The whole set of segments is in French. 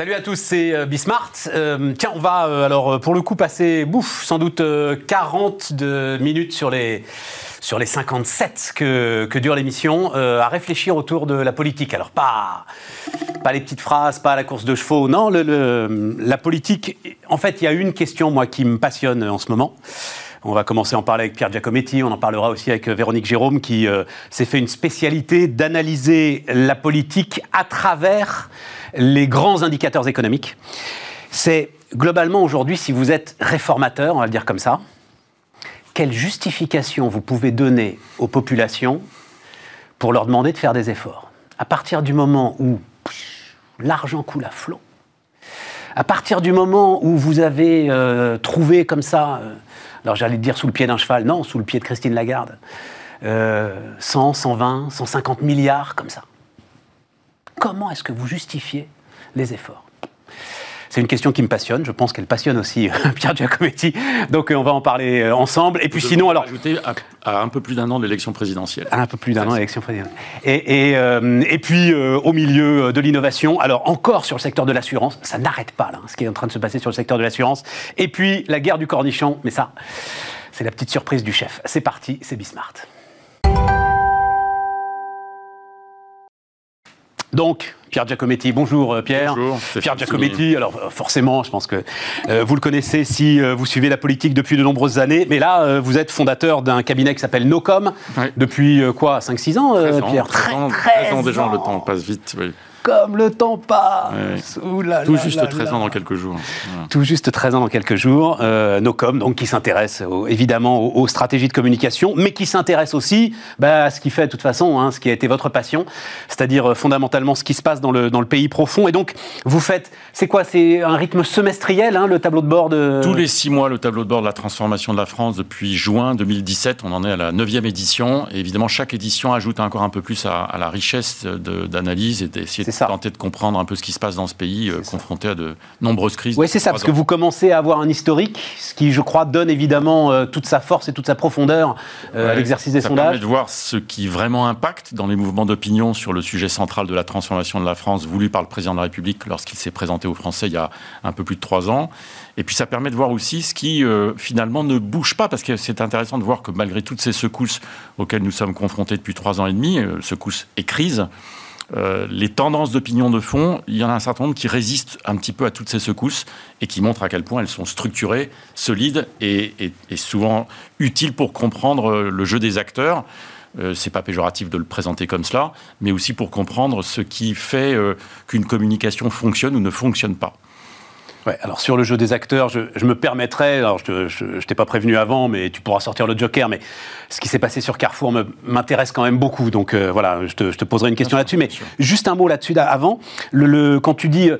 Salut à tous, c'est euh, Bismart. Euh, tiens, on va euh, alors pour le coup passer, bouffe, sans doute 40 de minutes sur les sur les 57 que, que dure l'émission, à réfléchir autour de la politique. Alors pas, pas les petites phrases, pas la course de chevaux, non, la politique, en fait, il y a une question, moi, qui me passionne en ce moment. On va commencer à en parler avec Pierre Giacometti, on en parlera aussi avec Véronique Jérôme, qui s'est fait une spécialité d'analyser la politique à travers les grands indicateurs économiques. C'est globalement aujourd'hui, si vous êtes réformateur, on va le dire comme ça, quelle justification vous pouvez donner aux populations pour leur demander de faire des efforts? À partir du moment où l'argent coule à flot, à partir du moment où vous avez euh, trouvé comme ça, euh, alors j'allais dire sous le pied d'un cheval, non, sous le pied de Christine Lagarde, 100, 120, 150 milliards comme ça. Comment est-ce que vous justifiez les efforts? C'est une question qui me passionne. Je pense qu'elle passionne aussi euh, Pierre Giacometti. Donc euh, on va en parler euh, ensemble. Et puis sinon, alors. Ajouter à, un peu plus d'un an de l'élection présidentielle. À un peu plus d'un an de l'élection présidentielle. Et, et, puis au milieu de l'innovation, alors encore sur le secteur de l'assurance, ça n'arrête pas là, ce qui est en train de se passer sur le secteur de l'assurance. Et puis la guerre du cornichon, mais ça, c'est la petite surprise du chef. C'est parti, c'est Bismart. Donc, Pierre Giacometti, bonjour euh, Pierre. Bonjour. Pierre Giacometti, alors euh, forcément, je pense que euh, vous le connaissez si vous suivez la politique depuis de nombreuses années, mais là, vous êtes fondateur d'un cabinet qui s'appelle Nocom depuis quoi 5-6 ans, Pierre? 13 ans, 13 ans déjà, le temps passe vite. Oui comme le temps passe. Tout juste 13 ans dans quelques jours. Tout juste 13 ans dans quelques jours. Euh, Nocom, donc, qui s'intéresse évidemment aux, stratégies de communication, mais qui s'intéresse aussi bah, à ce qui fait de toute façon, hein, ce qui a été votre passion, c'est-à-dire euh, fondamentalement ce qui se passe dans le, dans le pays profond. Et donc, vous faites, c'est quoi C'est un rythme semestriel, hein, le tableau de bord de... Tous les six mois, le tableau de bord de la transformation de la France depuis juin 2017. On en est à la neuvième édition. Et évidemment, chaque édition ajoute encore un peu plus à, à la richesse d'analyse et d'essayer tenter de comprendre un peu ce qui se passe dans ce pays, euh, confronté à de nombreuses crises. Oui, c'est ça, parce que vous commencez à avoir un historique, ce qui, je crois, donne évidemment euh, toute sa force et toute sa profondeur euh, à l'exercice des sondages. Ça permet de voir ce qui vraiment impacte dans les mouvements d'opinion sur le sujet central de la transformation de la France, voulu par le président de la République lorsqu'il s'est présenté aux Français il y a un peu plus de trois ans. Et puis ça permet de voir aussi ce qui finalement ne bouge pas, parce que c'est intéressant de voir que malgré toutes ces secousses auxquelles nous sommes confrontés depuis trois ans et demi, secousses et crises, euh, les tendances d'opinion de fond, il y en a un certain nombre qui résistent un petit peu à toutes ces secousses et qui montrent à quel point elles sont structurées, solides et, souvent utiles pour comprendre euh, le jeu des acteurs. Euh, c'est pas péjoratif de le présenter comme cela, mais aussi pour comprendre ce qui fait qu'une communication fonctionne ou ne fonctionne pas. Ouais, alors sur le jeu des acteurs, je, me permettrais, alors je, je, t'ai pas prévenu avant, mais tu pourras sortir le Joker, mais ce qui s'est passé sur Carrefour m'intéresse quand même beaucoup, donc euh, voilà, je te, poserai une question là-dessus, mais juste un mot là-dessus avant, le, quand tu dis, euh,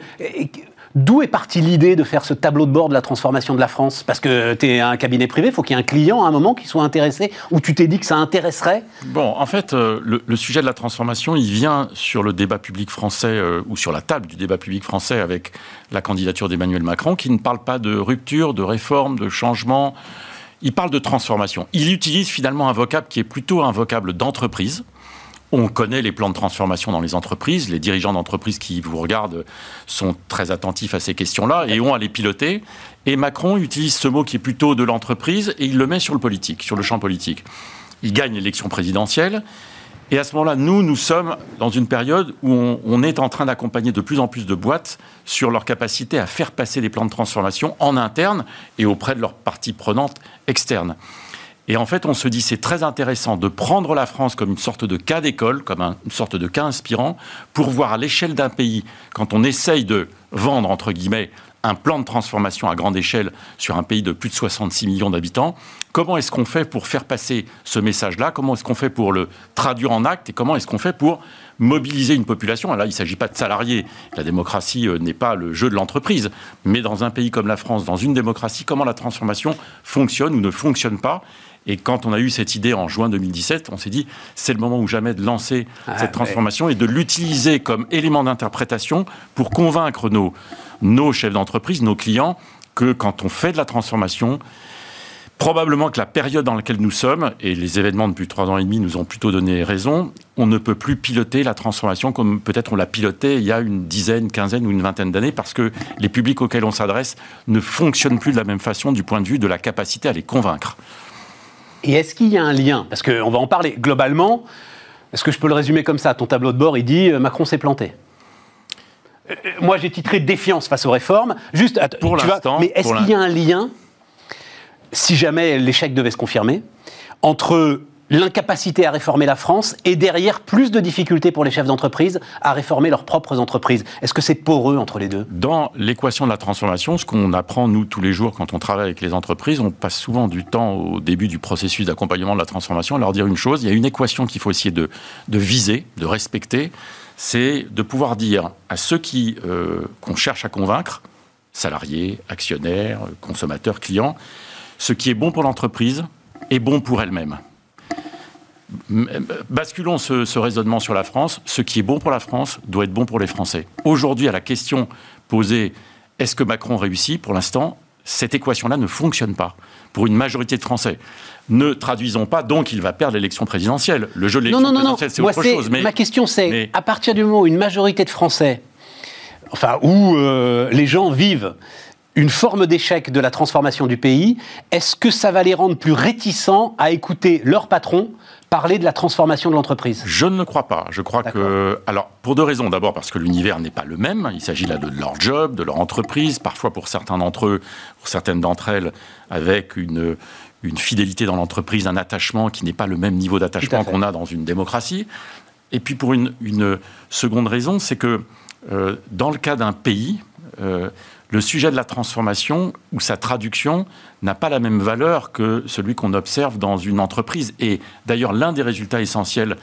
D'où est partie l'idée de faire ce tableau de bord de la transformation de la France? Parce que tu es un cabinet privé, il faut qu'il y ait un client à un moment qui soit intéressé, ou tu t'es dit que ça intéresserait? Bon, en fait, euh, le, sujet de la transformation, il vient sur le débat public français, euh, ou sur la table du débat public français avec la candidature d'Emmanuel Macron, qui ne parle pas de rupture, de réforme, de changement. Il parle de transformation. Il utilise finalement un vocable qui est plutôt un vocable d'entreprise. On connaît les plans de transformation dans les entreprises. Les dirigeants d'entreprises qui vous regardent sont très attentifs à ces questions-là et ont à les piloter. Et Macron utilise ce mot qui est plutôt de l'entreprise et il le met sur le politique, sur le champ politique. Il gagne l'élection présidentielle. Et à ce moment-là, nous, nous sommes dans une période où on, est en train d'accompagner de plus en plus de boîtes sur leur capacité à faire passer des plans de transformation en interne et auprès de leurs parties prenantes externes. Et en fait, on se dit, c'est très intéressant de prendre la France comme une sorte de cas d'école, comme une sorte de cas inspirant, pour voir à l'échelle d'un pays, quand on essaye de vendre, entre guillemets, un plan de transformation à grande échelle sur un pays de plus de 66 millions d'habitants. Comment est-ce qu'on fait pour faire passer ce message-là? Comment est-ce qu'on fait pour le traduire en acte Et comment est-ce qu'on fait pour mobiliser une population? Là, il ne s'agit pas de salariés. La démocratie euh, n'est pas le jeu de l'entreprise. Mais dans un pays comme la France, dans une démocratie, comment la transformation fonctionne ou ne fonctionne pas? Et quand on a eu cette idée en juin 2017, on s'est dit c'est le moment ou jamais de lancer ah, cette transformation et de l'utiliser comme élément d'interprétation pour convaincre nos, nos chefs d'entreprise, nos clients, que quand on fait de la transformation, Probablement que la période dans laquelle nous sommes, et les événements depuis trois ans et demi nous ont plutôt donné raison, on ne peut plus piloter la transformation comme peut-être on l'a piloté il y a une dizaine, quinzaine ou une vingtaine d'années, parce que les publics auxquels on s'adresse ne fonctionnent plus de la même façon du point de vue de la capacité à les convaincre. Et est-ce qu'il y a un lien? Parce qu'on va en parler globalement. Est-ce que je peux le résumer comme ça? Ton tableau de bord, il dit euh, Macron s'est planté. Euh, euh, moi, j'ai titré défiance face aux réformes. Juste, pour l'instant. Mais est-ce qu'il y a un lien si jamais l'échec devait se confirmer, entre l'incapacité à réformer la France et derrière plus de difficultés pour les chefs d'entreprise à réformer leurs propres entreprises. Est-ce que c'est poreux entre les deux? Dans l'équation de la transformation, ce qu'on apprend nous tous les jours quand on travaille avec les entreprises, on passe souvent du temps au début du processus d'accompagnement de la transformation à leur dire une chose, il y a une équation qu'il faut essayer de, viser, de respecter, c'est de pouvoir dire à ceux qui euh, qu'on cherche à convaincre, salariés, actionnaires, consommateurs, clients, ce qui est bon pour l'entreprise est bon pour elle-même. Basculons ce, raisonnement sur la France. Ce qui est bon pour la France doit être bon pour les Français. Aujourd'hui, à la question posée est-ce que Macron réussit? Pour l'instant, cette équation-là ne fonctionne pas pour une majorité de Français. Ne traduisons pas, donc il va perdre l'élection présidentielle. Le jeu de l'élection présidentielle, c'est autre chose. Mais, ma question, c'est à partir du moment où une majorité de Français, enfin, où euh, les gens vivent une forme d'échec de la transformation du pays, est-ce que ça va les rendre plus réticents à écouter leur patron parler de la transformation de l'entreprise Je ne crois pas. Je crois que. Alors, pour deux raisons. D'abord, parce que l'univers n'est pas le même. Il s'agit là de leur job, de leur entreprise, parfois pour certains d'entre eux, pour certaines d'entre elles, avec une, une fidélité dans l'entreprise, un attachement qui n'est pas le même niveau d'attachement qu'on a dans une démocratie. Et puis, pour une, une seconde raison, c'est que euh, dans le cas d'un pays, euh, le sujet de la transformation ou sa traduction n'a pas la même valeur que celui qu'on observe dans une entreprise. Et d'ailleurs, l'un des résultats essentiels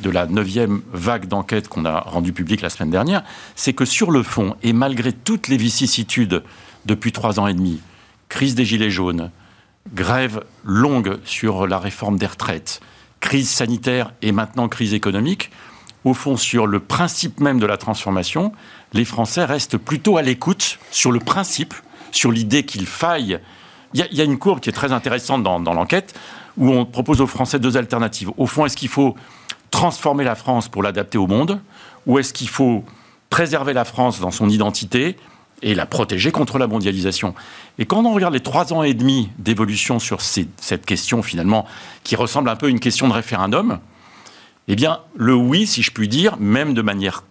de la neuvième vague d'enquête qu'on a rendue publique la semaine dernière, c'est que sur le fond, et malgré toutes les vicissitudes depuis trois ans et demi, crise des Gilets jaunes, grève longue sur la réforme des retraites, crise sanitaire et maintenant crise économique, au fond, sur le principe même de la transformation, les Français restent plutôt à l'écoute sur le principe, sur l'idée qu'il faille. Il y, a une courbe qui est très intéressante dans, l'enquête où on propose aux Français deux alternatives. Au fond, est-ce qu'il faut transformer la France pour l'adapter au monde ou est-ce qu'il faut préserver la France dans son identité et la protéger contre la mondialisation? Et quand on regarde les trois ans et demi d'évolution sur cette question, finalement, qui ressemble un peu à une question de référendum, eh bien, le oui, si je puis dire, même de manière,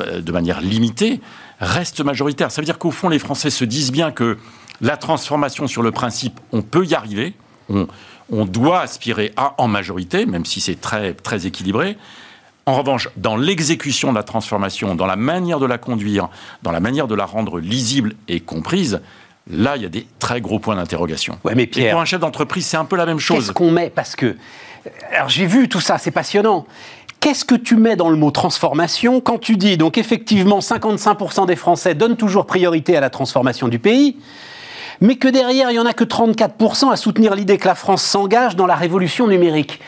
euh, de manière limitée, reste majoritaire. Ça veut dire qu'au fond, les Français se disent bien que la transformation sur le principe, on peut y arriver, on, doit aspirer à en majorité, même si c'est très, très équilibré. En revanche, dans l'exécution de la transformation, dans la manière de la conduire, dans la manière de la rendre lisible et comprise, là, il y a des très gros points d'interrogation. Ouais, mais et pour un chef d'entreprise, c'est un peu la même chose. Qu'est-ce qu'on met? Parce que alors j'ai vu tout ça, c'est passionnant. Qu'est-ce que tu mets dans le mot transformation quand tu dis, donc effectivement, 55% des Français donnent toujours priorité à la transformation du pays, mais que derrière, il n'y en a que 34% à soutenir l'idée que la France s'engage dans la révolution numérique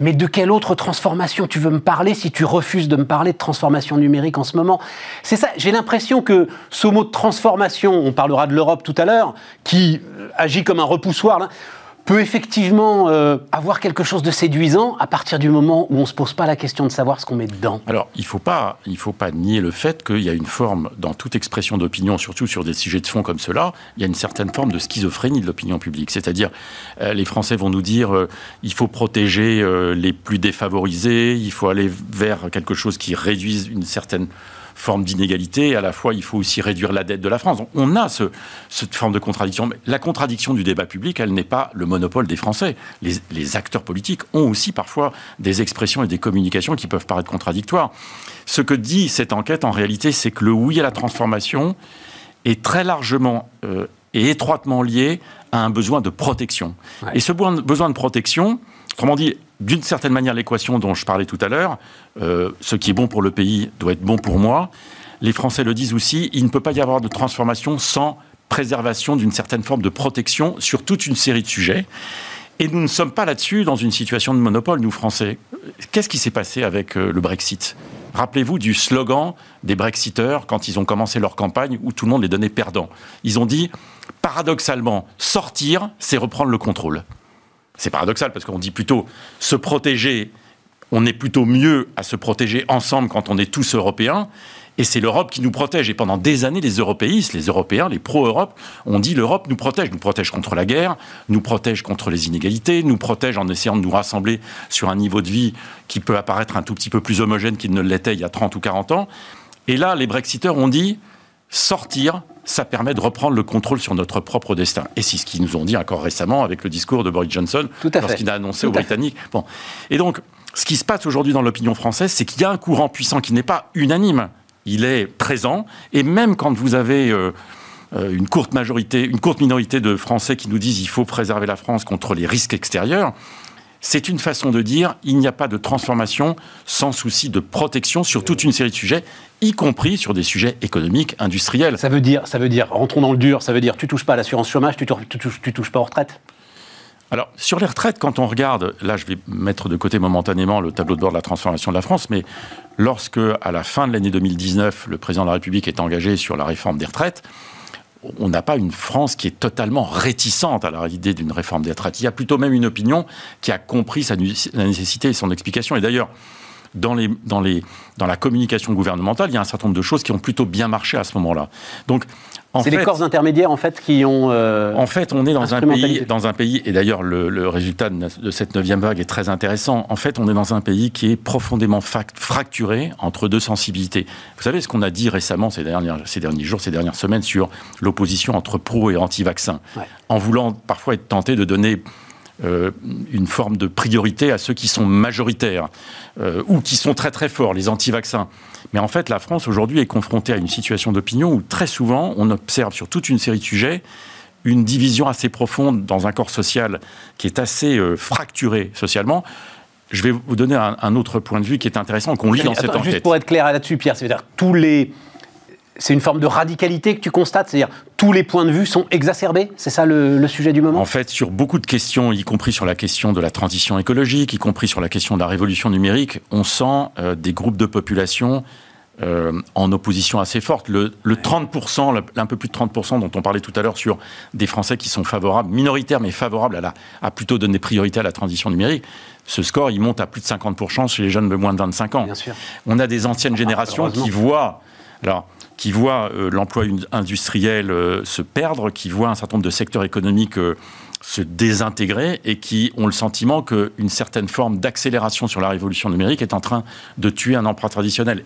mais de quelle autre transformation tu veux me parler si tu refuses de me parler de transformation numérique en ce moment? C'est ça, j'ai l'impression que ce mot de transformation, on parlera de l'Europe tout à l'heure, qui agit comme un repoussoir, peut effectivement euh, avoir quelque chose de séduisant à partir du moment où on ne se pose pas la question de savoir ce qu'on met dedans. Alors, il ne faut, pas, faut pas nier le fait qu'il y a une forme, dans toute expression d'opinion, surtout sur des sujets de fond comme cela, il y a une certaine forme de schizophrénie de l'opinion publique. C'est-à-dire, euh, les Français vont nous dire euh, il faut protéger les plus défavorisés, il faut aller vers quelque chose qui réduise une certaine forme d'inégalité, à la fois il faut aussi réduire la dette de la France. On a ce, cette forme de contradiction. Mais la contradiction du débat public, elle n'est pas le monopole des Français. Les, acteurs politiques ont aussi parfois des expressions et des communications qui peuvent paraître contradictoires. Ce que dit cette enquête, en réalité, c'est que le oui à la transformation est très largement euh, et étroitement lié à un besoin de protection. Et ce besoin de protection, Autrement dit, d'une certaine manière, l'équation dont je parlais tout à l'heure, euh, ce qui est bon pour le pays doit être bon pour moi. Les Français le disent aussi, il ne peut pas y avoir de transformation sans préservation d'une certaine forme de protection sur toute une série de sujets. Et nous ne sommes pas là-dessus dans une situation de monopole, nous Français. Qu'est-ce qui s'est passé avec euh, le Brexit? Rappelez-vous du slogan des Brexiteurs quand ils ont commencé leur campagne où tout le monde les donnait perdants. Ils ont dit paradoxalement, sortir, c'est reprendre le contrôle. C'est paradoxal parce qu'on dit plutôt se protéger, on est plutôt mieux à se protéger ensemble quand on est tous européens. Et c'est l'Europe qui nous protège. Et pendant des années, les européistes, les Européens, les pro-Europe, ont dit l'Europe nous protège. Nous protège contre la guerre, nous protège contre les inégalités, nous protège en essayant de nous rassembler sur un niveau de vie qui peut apparaître un tout petit peu plus homogène qu'il ne l'était il y a 30 ou 40 ans. Et là, les Brexiteurs ont dit sortir, ça permet de reprendre le contrôle sur notre propre destin. Et c'est ce qu'ils nous ont dit encore récemment avec le discours de Boris Johnson lorsqu'il a annoncé aux Britanniques. Bon. Et donc, ce qui se passe aujourd'hui dans l'opinion française, c'est qu'il y a un courant puissant qui n'est pas unanime, il est présent. Et même quand vous avez euh, euh, une courte majorité, une courte minorité de Français qui nous disent il faut préserver la France contre les risques extérieurs, c'est une façon de dire il n'y a pas de transformation sans souci de protection sur toute une série de sujets, y compris sur des sujets économiques, industriels. Ça veut dire, ça veut dire, rentrons dans le dur, ça veut dire tu touches pas à l'assurance chômage, tu, touches, tu touches pas aux retraites? Alors, sur les retraites, quand on regarde, là je vais mettre de côté momentanément le tableau de bord de la transformation de la France, mais lorsque, à la fin de l'année 2019, le président de la République est engagé sur la réforme des retraites, on n'a pas une France qui est totalement réticente à l'idée d'une réforme des retraites. Il y a plutôt même une opinion qui a compris sa nécessité et son explication. Et d'ailleurs, dans, les, dans, les, dans la communication gouvernementale, il y a un certain nombre de choses qui ont plutôt bien marché à ce moment-là. Donc, c'est les corps intermédiaires en fait qui ont. Euh, en fait, on est dans un pays, dans un pays, et d'ailleurs le, résultat de, cette neuvième vague est très intéressant. En fait, on est dans un pays qui est profondément fracturé entre deux sensibilités. Vous savez ce qu'on a dit récemment ces, dernières, ces derniers jours, ces dernières semaines sur l'opposition entre pro et anti-vaccin, en voulant parfois être tenté de donner euh, une forme de priorité à ceux qui sont majoritaires euh, ou qui sont très très forts, les anti-vaccins. Mais en fait, la France aujourd'hui est confrontée à une situation d'opinion où très souvent on observe sur toute une série de sujets une division assez profonde dans un corps social qui est assez euh, fracturé socialement. Je vais vous donner un, autre point de vue qui est intéressant, qu'on lit dans cette enquête. Juste pour être clair là-dessus, Pierre, c'est-à-dire tous les c'est une forme de radicalité que tu constates, c'est-à-dire tous les points de vue sont exacerbés, c'est ça le, sujet du moment? En fait, sur beaucoup de questions, y compris sur la question de la transition écologique, y compris sur la question de la révolution numérique, on sent euh, des groupes de population euh, en opposition assez forte. Le, 30%, un peu plus de 30% dont on parlait tout à l'heure sur des Français qui sont favorables, minoritaires mais favorables à, la, à plutôt donner priorité à la transition numérique, ce score, il monte à plus de 50% chez les jeunes de moins de 25 ans. Bien sûr. On a des anciennes ah, générations qui voient... Alors, qui voit euh, l'emploi industriel euh, se perdre, qui voit un certain nombre de secteurs économiques euh, se désintégrer et qui ont le sentiment qu'une certaine forme d'accélération sur la révolution numérique est en train de tuer un emploi traditionnel.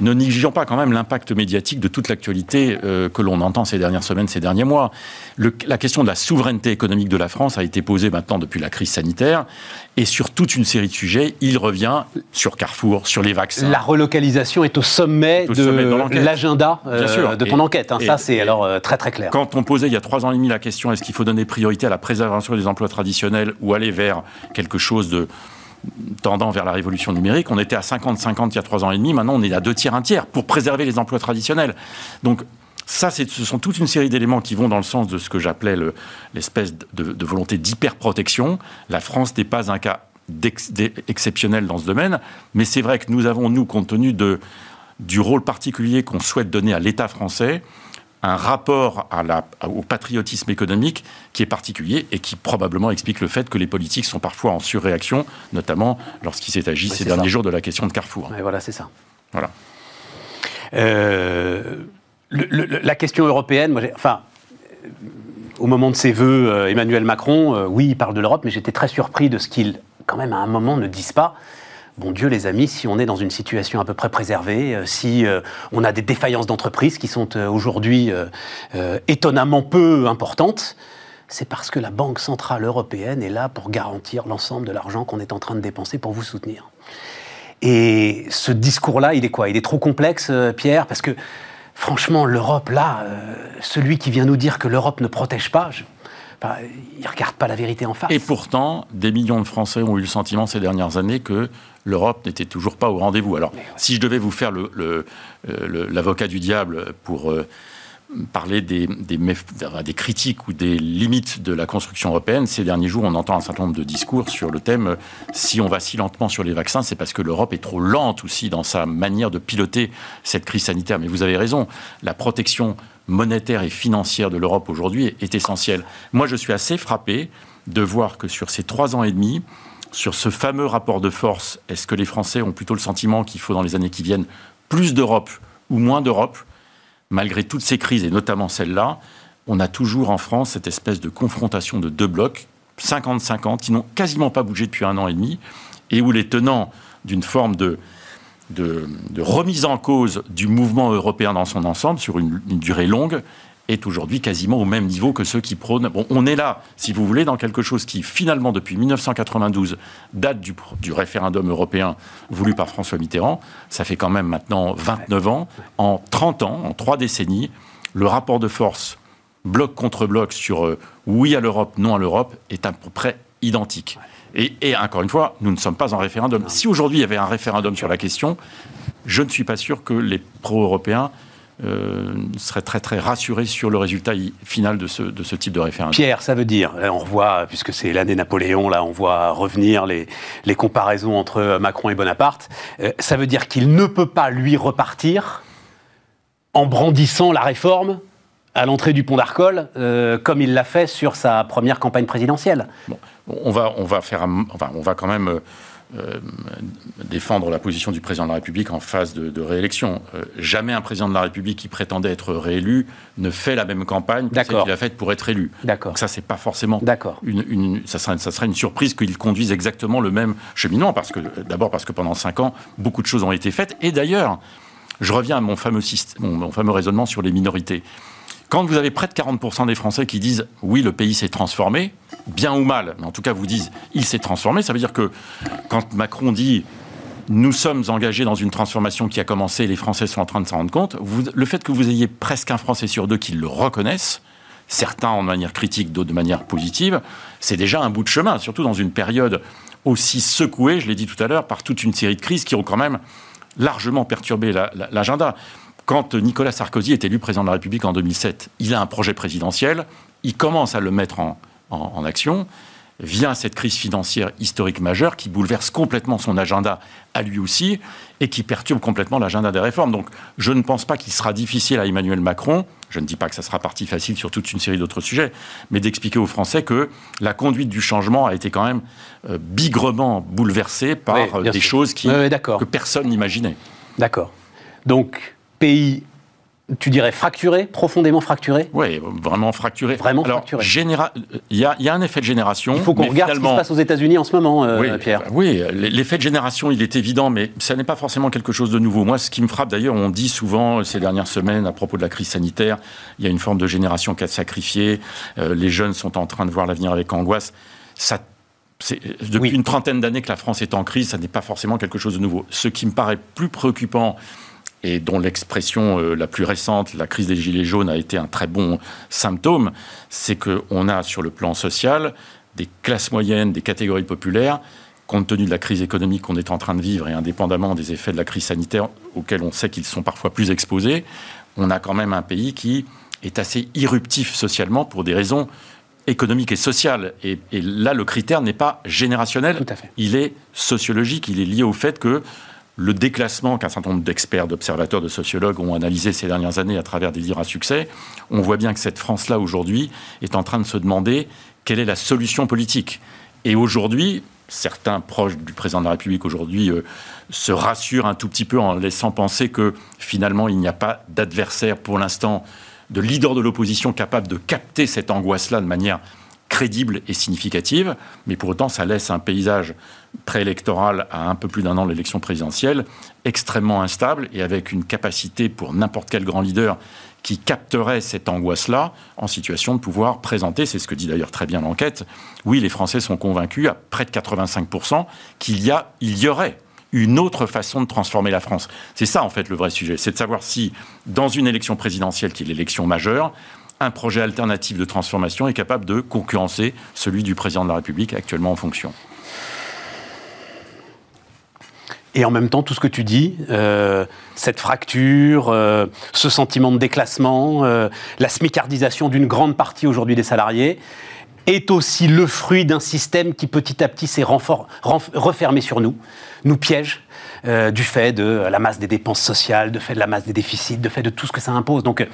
Ne négligeons pas quand même l'impact médiatique de toute l'actualité euh, que l'on entend ces dernières semaines, ces derniers mois. la question de la souveraineté économique de la France a été posée maintenant depuis la crise sanitaire. Et sur toute une série de sujets, il revient sur Carrefour, sur les vaccins. La relocalisation est au sommet, de, l'agenda euh, de ton enquête. Hein. Ça, c'est alors euh, très très clair. Quand on posait il y a trois ans et demi la question est-ce qu'il faut donner priorité à la préservation des emplois traditionnels ou aller vers quelque chose de tendant vers la révolution numérique. On était à 50-50 il y a trois ans et demi, maintenant on est à deux tiers, un tiers, pour préserver les emplois traditionnels. Donc ça, ce sont toute une série d'éléments qui vont dans le sens de ce que j'appelais l'espèce de, volonté d'hyper-protection. La France n'est pas un cas exceptionnel dans ce domaine, mais c'est vrai que nous avons, nous, compte tenu de, du rôle particulier qu'on souhaite donner à l'État français, un rapport à la, au patriotisme économique qui est particulier et qui probablement explique le fait que les politiques sont parfois en surréaction, notamment lorsqu'il s'est agi ces derniers jours de la question de Carrefour. voilà, c'est ça. Voilà. Euh, la question européenne, moi, enfin, au moment de ses voeux, euh, Emmanuel Macron, euh, oui, il parle de l'Europe, mais j'étais très surpris de ce qu'il, quand même, à un moment, ne dise pas bon Dieu les amis, si on est dans une situation à peu près préservée, euh, si euh, on a des défaillances d'entreprise qui sont euh, aujourd'hui étonnamment peu importantes, c'est parce que la Banque Centrale Européenne est là pour garantir l'ensemble de l'argent qu'on est en train de dépenser pour vous soutenir. Et ce discours-là, il est quoi? Il est trop complexe, Pierre? Parce que franchement, l'Europe, là, celui qui vient nous dire que l'Europe ne protège pas, il ne regarde pas la vérité en face. Et pourtant, des millions de Français ont eu le sentiment ces dernières années que l'Europe n'était toujours pas au rendez-vous. Alors, si je devais vous faire euh, l'avocat du diable pour euh, parler des, des, critiques ou des limites de la construction européenne, ces derniers jours, on entend un certain nombre de discours sur le thème euh, si on vacille lentement sur les vaccins, c'est parce que l'Europe est trop lente aussi dans sa manière de piloter cette crise sanitaire. Mais vous avez raison, la protection monétaire et financière de l'Europe aujourd'hui est, essentielle. Moi, je suis assez frappé de voir que sur ces trois ans et demi, sur ce fameux rapport de force, est-ce que les Français ont plutôt le sentiment qu'il faut dans les années qui viennent plus d'Europe ou moins d'Europe? Malgré toutes ces crises, et notamment celle-là, on a toujours en France cette espèce de confrontation de deux blocs, 50-50, qui n'ont quasiment pas bougé depuis un an et demi, et où les tenants d'une forme de, de, remise en cause du mouvement européen dans son ensemble sur une, durée longue est aujourd'hui quasiment au même niveau que ceux qui prônent. On est là, si vous voulez, dans quelque chose qui, finalement, depuis 1992, date du, du, référendum européen voulu par François Mitterrand. Ça fait quand même maintenant 29 ans. En 30 ans, en trois décennies, le rapport de force bloc contre bloc sur euh, oui à l'Europe, non à l'Europe est à peu près identique. Et, encore une fois, nous ne sommes pas en référendum. Si aujourd'hui il y avait un référendum sur la question, je ne suis pas sûr que les pro-européens euh, seraient très très rassurés sur le résultat final de ce, de ce type de référendum. Pierre, ça veut dire, on revoit, puisque c'est l'année Napoléon, là on voit revenir les, les comparaisons entre Macron et Bonaparte, euh, ça veut dire qu'il ne peut pas lui repartir en brandissant la réforme à l'entrée du pont d'Arcole, euh, comme il l'a fait sur sa première campagne présidentielle. on va, on va faire, enfin, on va quand même euh, euh, défendre la position du président de la République en phase de, réélection. jamais un président de la République qui prétendait être réélu ne fait la même campagne que celle qu'il a faite pour être élu. D'accord. Ça, c'est pas forcément une, une, ça, ça serait une surprise qu'il conduise exactement le même cheminement, parce que d'abord parce que pendant cinq ans, beaucoup de choses ont été faites, et d'ailleurs, je reviens à mon fameux, mon fameux raisonnement sur les minorités. Quand vous avez près de 40% des Français qui disent oui, le pays s'est transformé, bien ou mal, mais en tout cas vous disent il s'est transformé, ça veut dire que quand Macron dit nous sommes engagés dans une transformation qui a commencé, les Français sont en train de s'en rendre compte, le fait que vous ayez presque un Français sur deux qui le reconnaissent, certains en manière critique, d'autres de manière positive, c'est déjà un bout de chemin, surtout dans une période aussi secouée, je l'ai dit tout à l'heure, par toute une série de crises qui ont quand même largement perturbé l'agenda quand Nicolas Sarkozy est élu président de la République en 2007, il a un projet présidentiel, il commence à le mettre en, action, vient cette crise financière historique majeure qui bouleverse complètement son agenda à lui aussi et qui perturbe complètement l'agenda des réformes. Donc je ne pense pas qu'il sera difficile à Emmanuel Macron, je ne dis pas que ça sera parti facile sur toute une série d'autres sujets, mais d'expliquer aux Français que la conduite du changement a été quand même euh, bigrement bouleversée par euh, des choses qui, que personne n'imaginait. D'accord. Donc pays tu dirais fracturé, profondément fracturé? Oui, vraiment fracturé. Vraiment fracturé. Il y, a, un effet de génération. Il faut qu'on regarde ce qui se passe aux États-Unis en ce moment, euh, Pierre. Oui, l'effet de génération, il est évident, mais ça n'est pas forcément quelque chose de nouveau. Moi, ce qui me frappe d'ailleurs, on dit souvent euh, ces dernières semaines à propos de la crise sanitaire, il y a une forme de génération qui a sacrifié. Euh, les jeunes sont en train de voir l'avenir avec angoisse. Ça depuis une trentaine d'années que la France est en crise, ça n'est pas forcément quelque chose de nouveau. Ce qui me paraît plus préoccupant et dont l'expression euh, la plus récente, la crise des Gilets jaunes, a été un très bon symptôme, c'est qu'on a sur le plan social des classes moyennes, des catégories populaires, compte tenu de la crise économique qu'on est en train de vivre et indépendamment des effets de la crise sanitaire auxquels on sait qu'ils sont parfois plus exposés, on a quand même un pays qui est assez irruptif socialement pour des raisons économiques et sociales. Et, et là, le critère n'est pas générationnel, il est sociologique, il est lié au fait que le déclassement qu'un certain nombre d'experts, d'observateurs, de sociologues ont analysé ces dernières années à travers des livres à succès, on voit bien que cette France-là, aujourd'hui, est en train de se demander quelle est la solution politique. Et aujourd'hui, certains proches du président de la République aujourd'hui euh, se rassurent un tout petit peu en laissant penser que finalement, il n'y a pas d'adversaire pour l'instant, de leader de l'opposition capable de capter cette angoisse-là de manière crédible et significative, mais pour autant ça laisse un paysage préélectoral à un peu plus d'un an de l'élection présidentielle extrêmement instable et avec une capacité pour n'importe quel grand leader qui capterait cette angoisse-là en situation de pouvoir présenter, c'est ce que dit d'ailleurs très bien l'enquête, oui, les Français sont convaincus à près de 85% qu'il y, a, y aurait une autre façon de transformer la France. C'est ça en fait le vrai sujet, c'est de savoir si dans une élection présidentielle qui est l'élection majeure, un projet alternatif de transformation est capable de concurrencer celui du président de la République actuellement en fonction. Et en même temps, tout ce que tu dis, euh, cette fracture, euh, ce sentiment de déclassement, euh, la smicardisation d'une grande partie aujourd'hui des salariés, est aussi le fruit d'un système qui petit à petit s'est refermé sur nous, nous piège, du fait de la masse des dépenses sociales, du fait de la masse des déficits, du fait de tout ce que ça impose. Donc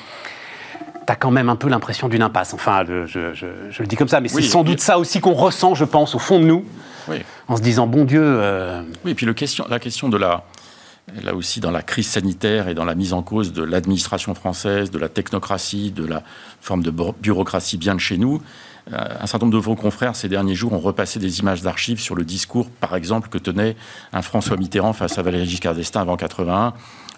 tu as quand même un peu l'impression d'une impasse. Enfin, je, le dis comme ça, mais c'est sans doute ça aussi qu'on ressent, je pense, au fond de nous, en se disant, bon Dieu... Euh, oui, et puis le question, la question de la... Là aussi, dans la crise sanitaire et dans la mise en cause de l'administration française, de la technocratie, de la forme de bureaucratie bien de chez nous, euh, un certain nombre de vos confrères, ces derniers jours, ont repassé des images d'archives sur le discours, par exemple, que tenait un François Mitterrand face à Valéry Giscard d'Estaing avant 81, euh,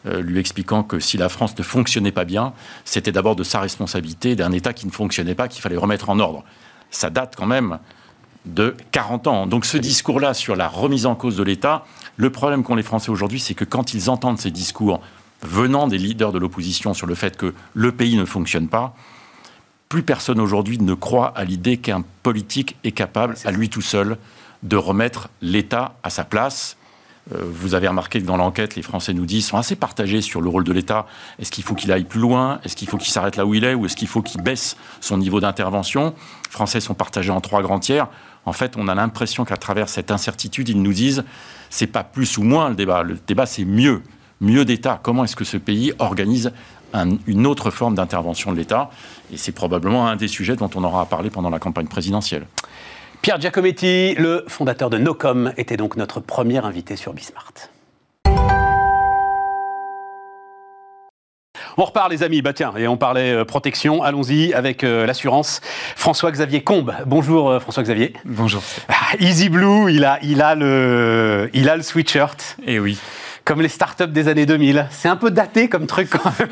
lui expliquant que si la France ne fonctionnait pas bien, c'était d'abord de sa responsabilité, d'un État qui ne fonctionnait pas, qu'il fallait remettre en ordre. Ça date quand même de 40 ans. Donc ce discours-là sur la remise en cause de l'État, le problème qu'ont les Français aujourd'hui, c'est que quand ils entendent ces discours venant des leaders de l'opposition sur le fait que le pays ne fonctionne pas, plus personne aujourd'hui ne croit à l'idée qu'un politique est capable, à lui tout seul, de remettre l'État à sa place euh, vous avez remarqué que dans l'enquête, les Français nous disent, sont assez partagés sur le rôle de l'État. Est-ce qu'il faut qu'il aille plus loin? Est-ce qu'il faut qu'il s'arrête là où il est? Ou est-ce qu'il faut qu'il baisse son niveau d'intervention? Les Français sont partagés en trois grands tiers. En fait, on a l'impression qu'à travers cette incertitude, ils nous disent, c'est pas plus ou moins le débat. Le débat, c'est mieux. Mieux d'État. Comment est-ce que ce pays organise une autre forme d'intervention de l'État? Et c'est probablement un des sujets dont on aura à parler pendant la campagne présidentielle. Pierre Giacometti, le fondateur de Nocom, était donc notre premier invité sur Bismart. On repart les amis, bah tiens, et on parlait euh, protection, allons-y avec euh, l'assurance. François-Xavier Combe, bonjour euh, François-Xavier. Bonjour. Ah, Easy Blue, il a, il a le, il a le sweatshirt. Et eh oui comme les startups des années 2000. C'est un peu daté comme truc quand même.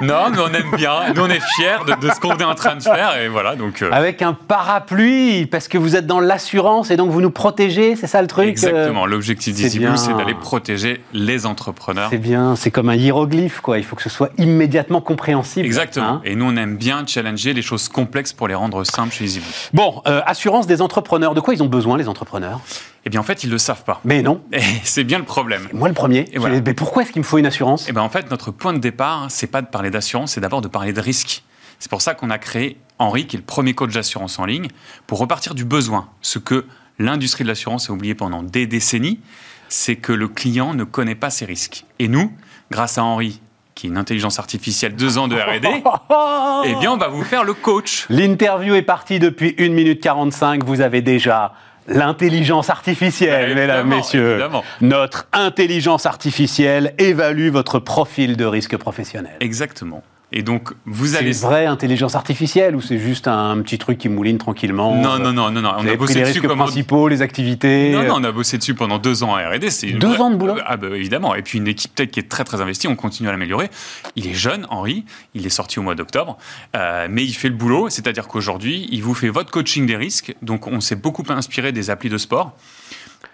non, mais on aime bien. Nous, on est fiers de, ce qu'on est en train de faire. Et voilà, donc, euh. Avec un parapluie, parce que vous êtes dans l'assurance et donc vous nous protégez, c'est ça le truc Exactement. L'objectif d'Easy c'est d'aller protéger les entrepreneurs. C'est bien. C'est comme un hiéroglyphe, quoi. Il faut que ce soit immédiatement compréhensible. Exactement. Hein? et nous, on aime bien challenger les choses complexes pour les rendre simples chez EasyBlue. Bon, euh, assurance des entrepreneurs. De quoi ils ont besoin, les entrepreneurs? Eh bien, en fait, ils ne le savent pas. Mais non. c'est bien le problème. Moi, le premier. Mais pourquoi est-ce qu'il me faut une assurance? Eh bien, en fait, notre point de départ, c'est pas de parler d'assurance, c'est d'abord de parler de risque. C'est pour ça qu'on a créé Henri, qui est le premier coach d'assurance en ligne, pour repartir du besoin. Ce que l'industrie de l'assurance a oublié pendant des décennies, c'est que le client ne connaît pas ses risques. Et nous, grâce à Henri, qui est une intelligence artificielle, deux ans de R&D, eh bien, on va vous faire le coach. L'interview est partie depuis 1 minute 45. Vous avez déjà L'intelligence artificielle, bah, mesdames, messieurs. Notre intelligence artificielle évalue votre profil de risque professionnel. Exactement. Et donc, vous allez. C'est vraie intelligence artificielle ou c'est juste un petit truc qui mouline tranquillement Non, non, non, non, non. On a bossé les risques principaux, les activités. Non, non, on a bossé dessus pendant deux ans à R&D. Deux ans de boulot. Ah bah, évidemment. Et puis une équipe tech qui est très très investie. On continue à l'améliorer. Il est jeune, Henri. Il est sorti au mois d'octobre, euh, mais il fait le boulot. C'est-à-dire qu'aujourd'hui, il vous fait votre coaching des risques. Donc, on s'est beaucoup inspiré des applis de sport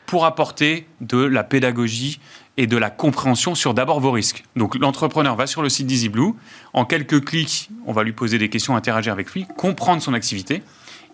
pour apporter de la pédagogie et de la compréhension sur d'abord vos risques. Donc l'entrepreneur va sur le site d'EasyBlue, en quelques clics, on va lui poser des questions, interagir avec lui, comprendre son activité,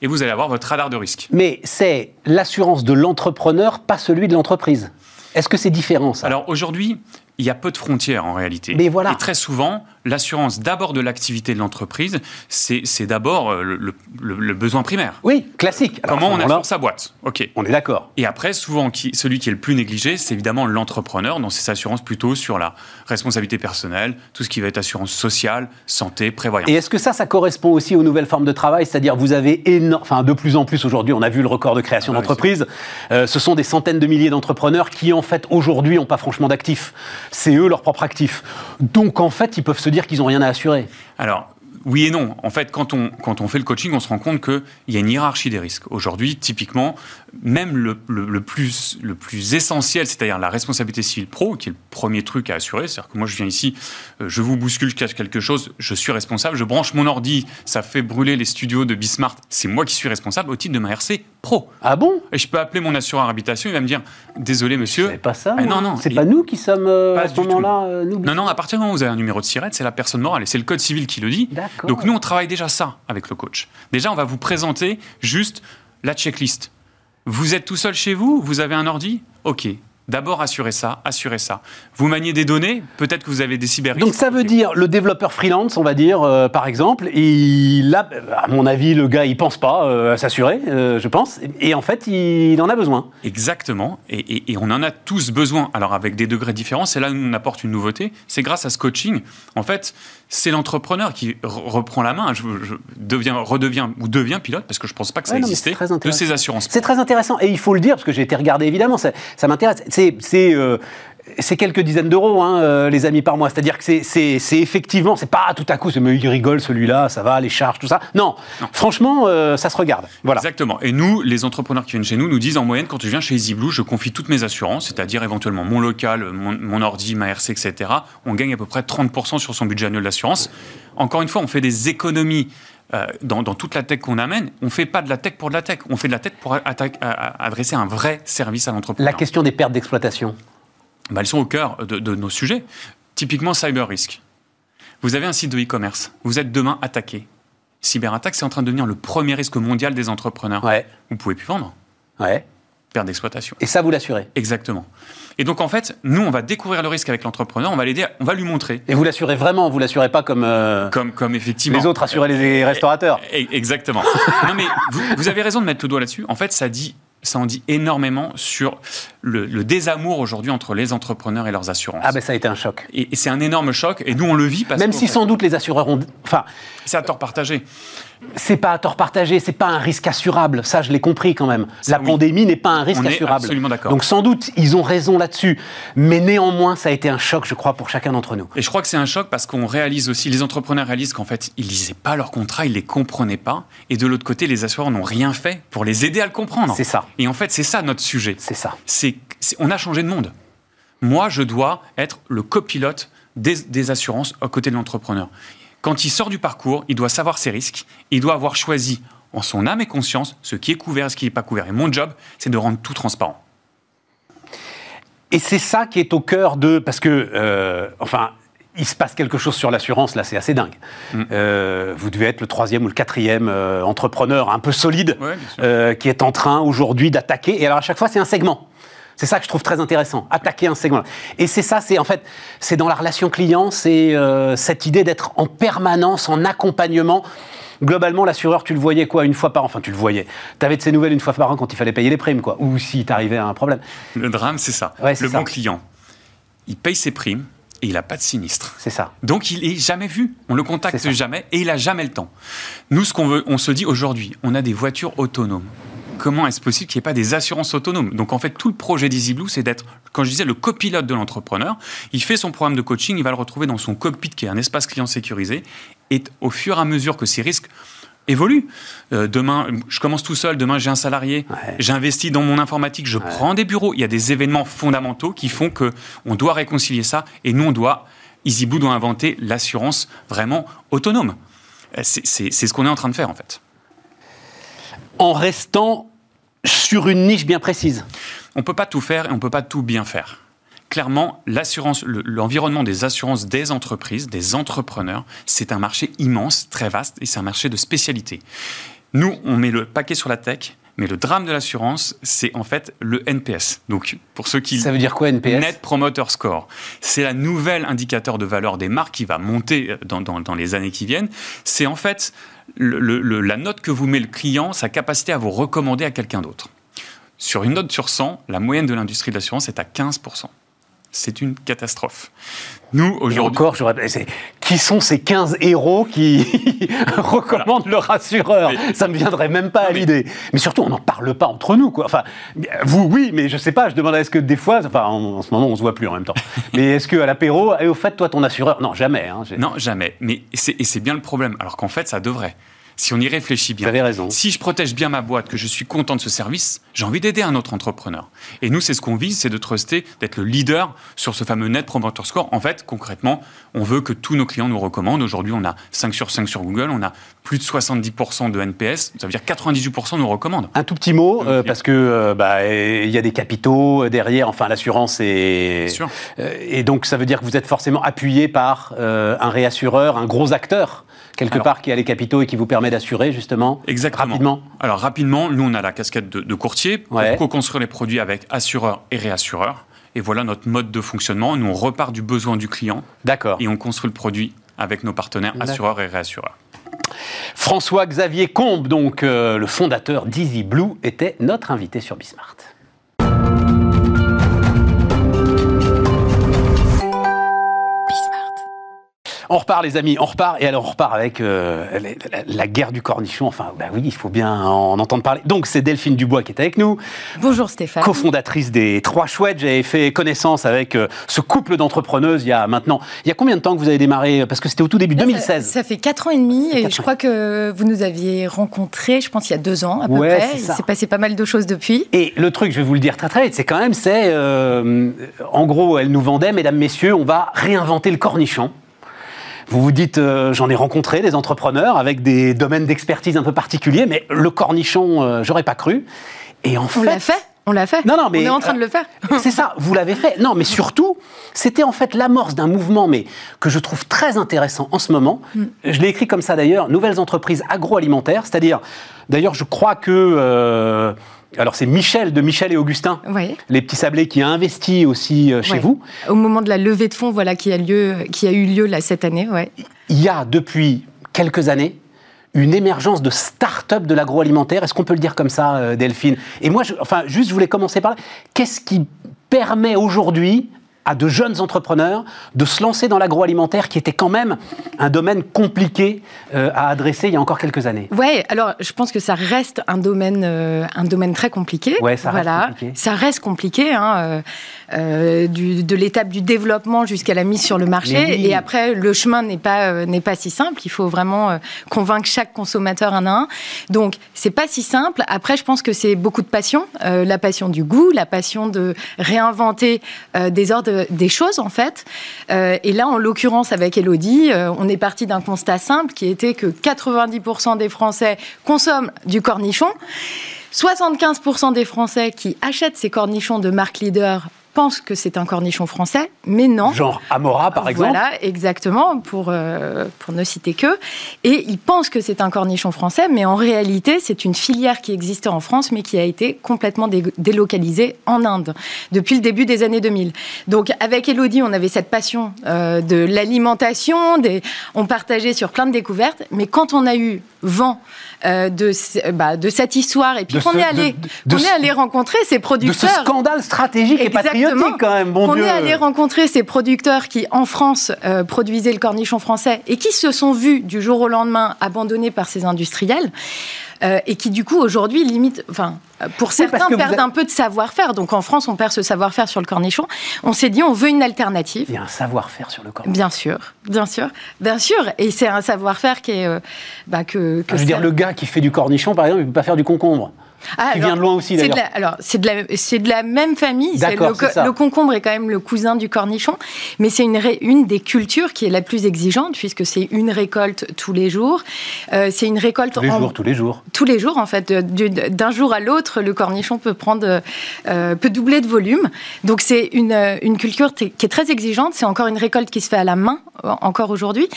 et vous allez avoir votre radar de risque. Mais c'est l'assurance de l'entrepreneur, pas celui de l'entreprise. Est-ce que c'est différent ça? Alors aujourd'hui, il y a peu de frontières en réalité. Mais voilà. Et très souvent, l'assurance d'abord de l'activité de l'entreprise, c'est d'abord euh, le, besoin primaire. Oui, classique. Comment on assure sa boîte? Ok. On est d'accord. Et après, souvent, qui, celui qui est le plus négligé, c'est évidemment l'entrepreneur, dans ses assurances plutôt sur la responsabilité personnelle, tout ce qui va être assurance sociale, santé, prévoyance. Et est-ce que ça, ça correspond aussi aux nouvelles formes de travail? C'est-à-dire, vous avez énorme, enfin, de plus en plus aujourd'hui, on a vu le record de création ah d'entreprises. Euh, ce sont des centaines de milliers d'entrepreneurs qui, en fait, aujourd'hui, n'ont pas franchement d'actifs c'est eux leur propre actif. Donc en fait, ils peuvent se dire qu'ils n'ont rien à assurer. Alors, oui et non. En fait, quand on, quand on fait le coaching, on se rend compte qu'il y a une hiérarchie des risques. Aujourd'hui, typiquement, même le, le, plus, le plus essentiel, c'est-à-dire la responsabilité civile pro, qui est le premier truc à assurer, c'est-à-dire que moi je viens ici, euh, je vous bouscule, je cache quelque chose, je suis responsable, je branche mon ordi, ça fait brûler les studios de Bismart, c'est moi qui suis responsable au titre de ma RC pro. Ah bon? Et je peux appeler mon assureur habitation, il va me dire, désolé monsieur. C'est pas ça. Ah, non, non. C'est pas nous qui sommes euh, à ce moment-là. Euh, non, non, à partir du moment où vous avez un numéro de SIRET, c'est la personne morale et c'est le code civil qui le dit. Donc nous, on travaille déjà ça avec le coach. Déjà, on va vous présenter juste la checklist vous êtes tout seul chez vous? Vous avez un ordi? Ok. D'abord, assurez ça, assurez ça. Vous maniez des données, peut-être que vous avez des cyber Donc ça veut dire le développeur freelance, on va dire, euh, par exemple, il a, à mon avis, le gars, il pense pas euh, à s'assurer, euh, je pense, et en fait, il en a besoin. Exactement, et, et, on en a tous besoin. Alors avec des degrés différents, c'est là où on apporte une nouveauté. C'est grâce à ce coaching, en fait, c'est l'entrepreneur qui reprend la main. Je, deviens, redeviens ou devient pilote, parce que je pense pas que ça existait, de ces assurances. C'est très intéressant, et il faut le dire, parce que j'ai été regardé évidemment, ça, ça m'intéresse c'est euh, c'est quelques dizaines d'euros, hein, euh, les amis, par mois. C'est-à-dire que c'est effectivement, c'est pas tout à coup, mais il rigole celui-là, ça va, les charges, tout ça. Non, franchement, euh, ça se regarde. Voilà. Exactement. Et nous, les entrepreneurs qui viennent chez nous, nous disent en moyenne, quand je viens chez EasyBlue, je confie toutes mes assurances, c'est-à-dire éventuellement mon local, mon, mon, ordi, ma RC, etc. On gagne à peu près 30% sur son budget annuel d'assurance. Encore une fois, on fait des économies dans, toute la tech qu'on amène, on ne fait pas de la tech pour de la tech, on fait de la tech pour adresser un vrai service à l'entrepreneur. La question des pertes d'exploitation bah, Elles sont au cœur de, nos sujets. Typiquement, cyber risk. Vous avez un site de e-commerce, vous êtes demain attaqué. Cyberattaque, c'est en train de devenir le premier risque mondial des entrepreneurs. Ouais. Vous ne pouvez plus vendre. Ouais. Perte d'exploitation. Et ça, vous l'assurez Exactement. Et donc, en fait, nous, on va découvrir le risque avec l'entrepreneur, on va l'aider, on va lui montrer. Et vous l'assurez vraiment, vous l'assurez pas comme, euh, comme, comme effectivement. les autres assuraient les restaurateurs. Exactement. non, mais vous, vous, avez raison de mettre le doigt là-dessus. En fait, ça dit ça en dit énormément sur le, désamour aujourd'hui entre les entrepreneurs et leurs assurances. Ah ben ça a été un choc. Et, c'est un énorme choc, et nous on le vit parce Même si sans doute les assureurs ont... Enfin, c'est à tort partagé. C'est pas à tort partagé, c'est pas un risque assurable, ça je l'ai compris quand même. La pandémie n'est pas un risque on assurable. Est absolument d'accord. Donc sans doute ils ont raison là-dessus, mais néanmoins ça a été un choc je crois pour chacun d'entre nous. Et je crois que c'est un choc parce qu'on réalise aussi, les entrepreneurs réalisent qu'en fait ils lisaient pas leur contrat, ils les comprenaient pas, et de l'autre côté les assureurs n'ont rien fait pour les aider à le comprendre. C'est ça. Et en fait c'est ça notre sujet. C'est ça. C'est on a changé de monde. Moi, je dois être le copilote des, assurances à côté de l'entrepreneur. Quand il sort du parcours, il doit savoir ses risques, il doit avoir choisi en son âme et conscience ce qui est couvert et ce qui n'est pas couvert. Et mon job, c'est de rendre tout transparent. Et c'est ça qui est au cœur de... Parce que, euh, enfin, il se passe quelque chose sur l'assurance, là, c'est assez dingue. Mm. Euh, vous devez être le troisième ou le quatrième euh, entrepreneur un peu solide qui est en train aujourd'hui d'attaquer. Et alors, à chaque fois, c'est un segment. C'est ça que je trouve très intéressant, attaquer un segment. Et c'est ça, c'est en fait, c'est dans la relation client, c'est euh, cette idée d'être en permanence, en accompagnement. Globalement, l'assureur, tu le voyais quoi une fois par an? Enfin, tu le voyais. Tu avais de ces nouvelles une fois par an quand il fallait payer les primes, quoi. Ou si t'arrivais à un problème. Le drame, c'est ça. le bon client, il paye ses primes et il n'a pas de sinistre. C'est ça. Donc il est jamais vu. On le contacte jamais et il a jamais le temps. Nous, ce qu'on veut, on se dit aujourd'hui, on a des voitures autonomes comment est-ce possible qu'il n'y ait pas des assurances autonomes Donc en fait, tout le projet d'EasyBlue, c'est d'être, quand je disais, le copilote de l'entrepreneur. Il fait son programme de coaching, il va le retrouver dans son cockpit qui est un espace client sécurisé. Et au fur et à mesure que ces risques évoluent. Euh, demain, je commence tout seul, demain j'ai un salarié, j'investis dans mon informatique, je prends des bureaux. Il y a des événements fondamentaux qui font que on doit réconcilier ça et nous on doit, EasyBlue doit inventer l'assurance vraiment autonome. Euh, c'est ce qu'on est en train de faire en fait. En restant sur une niche bien précise. On ne peut pas tout faire et on ne peut pas tout bien faire. Clairement, l'assurance, l'environnement des assurances des entreprises, des entrepreneurs, c'est un marché immense, très vaste, et c'est un marché de spécialité. Nous, on met le paquet sur la tech, mais le drame de l'assurance, c'est en fait le NPS. Donc, pour ceux qui. Ça veut dire quoi, NPS Net Promoter Score. C'est la nouvelle indicateur de valeur des marques qui va monter dans, dans les années qui viennent. C'est en fait la note que vous met le client, sa capacité à vous recommander à quelqu'un d'autre. Sur une note sur 100, la moyenne de l'industrie de l'assurance est à 15% c'est une catastrophe. Nous, aujourd'hui. encore, je qui sont ces 15 héros qui recommandent leur assureur Ça ne me viendrait même pas à l'idée. Mais surtout, on n'en parle pas entre nous, quoi. Enfin, vous, oui, mais je sais pas, je demande est-ce que des fois, enfin, en, ce moment, on se voit plus en même temps. mais est-ce qu'à l'apéro, et au fait, toi, ton assureur Non, jamais. Hein, non, jamais. Mais et c'est bien le problème. Alors qu'en fait, ça devrait si on y réfléchit bien, raison. si je protège bien ma boîte, que je suis content de ce service, j'ai envie d'aider un autre entrepreneur. Et nous, c'est ce qu'on vise, c'est de truster, d'être le leader sur ce fameux Net Promoter Score. En fait, concrètement, on veut que tous nos clients nous recommandent. Aujourd'hui, on a 5 sur 5 sur Google, on a plus de 70% de NPS, ça veut dire 98% nous recommandent. Un tout petit mot, euh, parce que euh, bah, il y a des capitaux euh, derrière, enfin l'assurance est... Sûr. et donc ça veut dire que vous êtes forcément appuyé par un réassureur, un gros acteur quelque part qui a les capitaux et qui vous permet d'assurer justement Exactement. Rapidement Alors rapidement, nous on a la casquette de, courtier pour co-construire les produits avec assureurs et réassureurs. Et voilà notre mode de fonctionnement. Nous, on repart du besoin du client. D'accord. Et on construit le produit avec nos partenaires assureurs et réassureurs. François-Xavier Combe, donc euh, le fondateur d'Easy Blue, était notre invité sur Bismart. On repart, les amis, on repart. Et alors, on repart avec euh, la, la, guerre du cornichon. Enfin, bah oui, il faut bien en entendre parler. Donc, c'est Delphine Dubois qui est avec nous. Bonjour Stéphane. Cofondatrice des Trois Chouettes. J'avais fait connaissance avec euh, ce couple d'entrepreneuses il y a maintenant. Il y a combien de temps que vous avez démarré? Parce que c'était au tout début, 2016. Ça, ça, fait 4 ans et demi. Et je crois que vous nous aviez rencontrés, je pense, il y a 2 ans à peu ouais, près. Il s'est passé pas mal de choses depuis. Et le truc, je vais vous le dire très très vite, c'est quand même, c'est. Euh, en gros, elle nous vendait, mesdames, messieurs, on va réinventer le cornichon. Vous vous dites, euh, j'en ai rencontré des entrepreneurs avec des domaines d'expertise un peu particuliers, mais le cornichon, euh, j'aurais pas cru. Et en on fait, l'a fait. On l'a fait. Non, non, mais on est en train de le faire. c'est ça, vous l'avez fait. Non, mais surtout, c'était en fait l'amorce d'un mouvement, mais que je trouve très intéressant en ce moment. Mm. Je l'ai écrit comme ça d'ailleurs, nouvelles entreprises agroalimentaires, c'est-à-dire, d'ailleurs, je crois que euh, alors c'est Michel de Michel et Augustin, oui. les petits sablés, qui a investi aussi chez oui. vous. Au moment de la levée de fonds, voilà, qui a lieu, qui a eu lieu là cette année, ouais. Il y a depuis quelques années une émergence de start-up de l'agroalimentaire. Est-ce qu'on peut le dire comme ça, euh, Delphine? Et moi, je, enfin, juste, je voulais commencer par là. Qu'est-ce qui permet aujourd'hui à de jeunes entrepreneurs de se lancer dans l'agroalimentaire qui était quand même un domaine compliqué euh, à adresser il y a encore quelques années. Ouais, alors je pense que ça reste un domaine, euh, un domaine très compliqué. Ouais, ça voilà. reste compliqué. Ça reste compliqué, hein, euh, du, de l'étape du développement jusqu'à la mise sur le marché. Oui. Et après, le chemin n'est pas n'est pas si simple. Il faut vraiment convaincre chaque consommateur un à un. Donc c'est pas si simple. Après, je pense que c'est beaucoup de passion, la passion du goût, la passion de réinventer des ordres des choses en fait. Euh, et là, en l'occurrence, avec Elodie, euh, on est parti d'un constat simple qui était que 90% des Français consomment du cornichon. 75% des Français qui achètent ces cornichons de marque leader pensent que c'est un cornichon français, mais non. Genre Amora, par exemple Voilà, exactement, pour, euh, pour ne citer que. Et ils pensent que c'est un cornichon français, mais en réalité, c'est une filière qui existait en France, mais qui a été complètement dé délocalisée en Inde depuis le début des années 2000. Donc, avec Elodie, on avait cette passion euh, de l'alimentation, des... on partageait sur plein de découvertes, mais quand on a eu vent euh, de, bah, de cette histoire, et puis qu'on est allé, de, on est allé rencontrer ces producteurs. De ce scandale stratégique et patriotique quand même, bon on Dieu. est allé rencontrer ces producteurs qui, en France, euh, produisaient le cornichon français et qui se sont vus du jour au lendemain abandonnés par ces industriels. Euh, et qui du coup aujourd'hui limite, enfin pour certains oui, perdent un peu de savoir-faire. Donc en France on perd ce savoir-faire sur le cornichon. On s'est dit on veut une alternative. Il y a un savoir-faire sur le cornichon. Bien sûr, bien sûr, bien sûr. Et c'est un savoir-faire qui est euh, bah, que, que ah, je veux dire le gars qui fait du cornichon par exemple il peut pas faire du concombre. Ah, qui alors, vient de loin aussi d'ailleurs. de la- Alors, c'est de, la, c'est de la même famille. D'accord, le, concombre est quand même le cousin du cornichon, mais c'est une, des cultures qui est la plus exigeante, puisque c'est une récolte tous les jours. Euh, c'est une récolte Tous les en- jours, tous les jours. tous les jours, en fait. D'un jour à l'autre, le cornichon peut prendre, euh, peut doubler de volume. Donc c'est une, euh, une culture qui est très exigeante. C'est encore une récolte qui se fait à la main, encore aujourd'hui.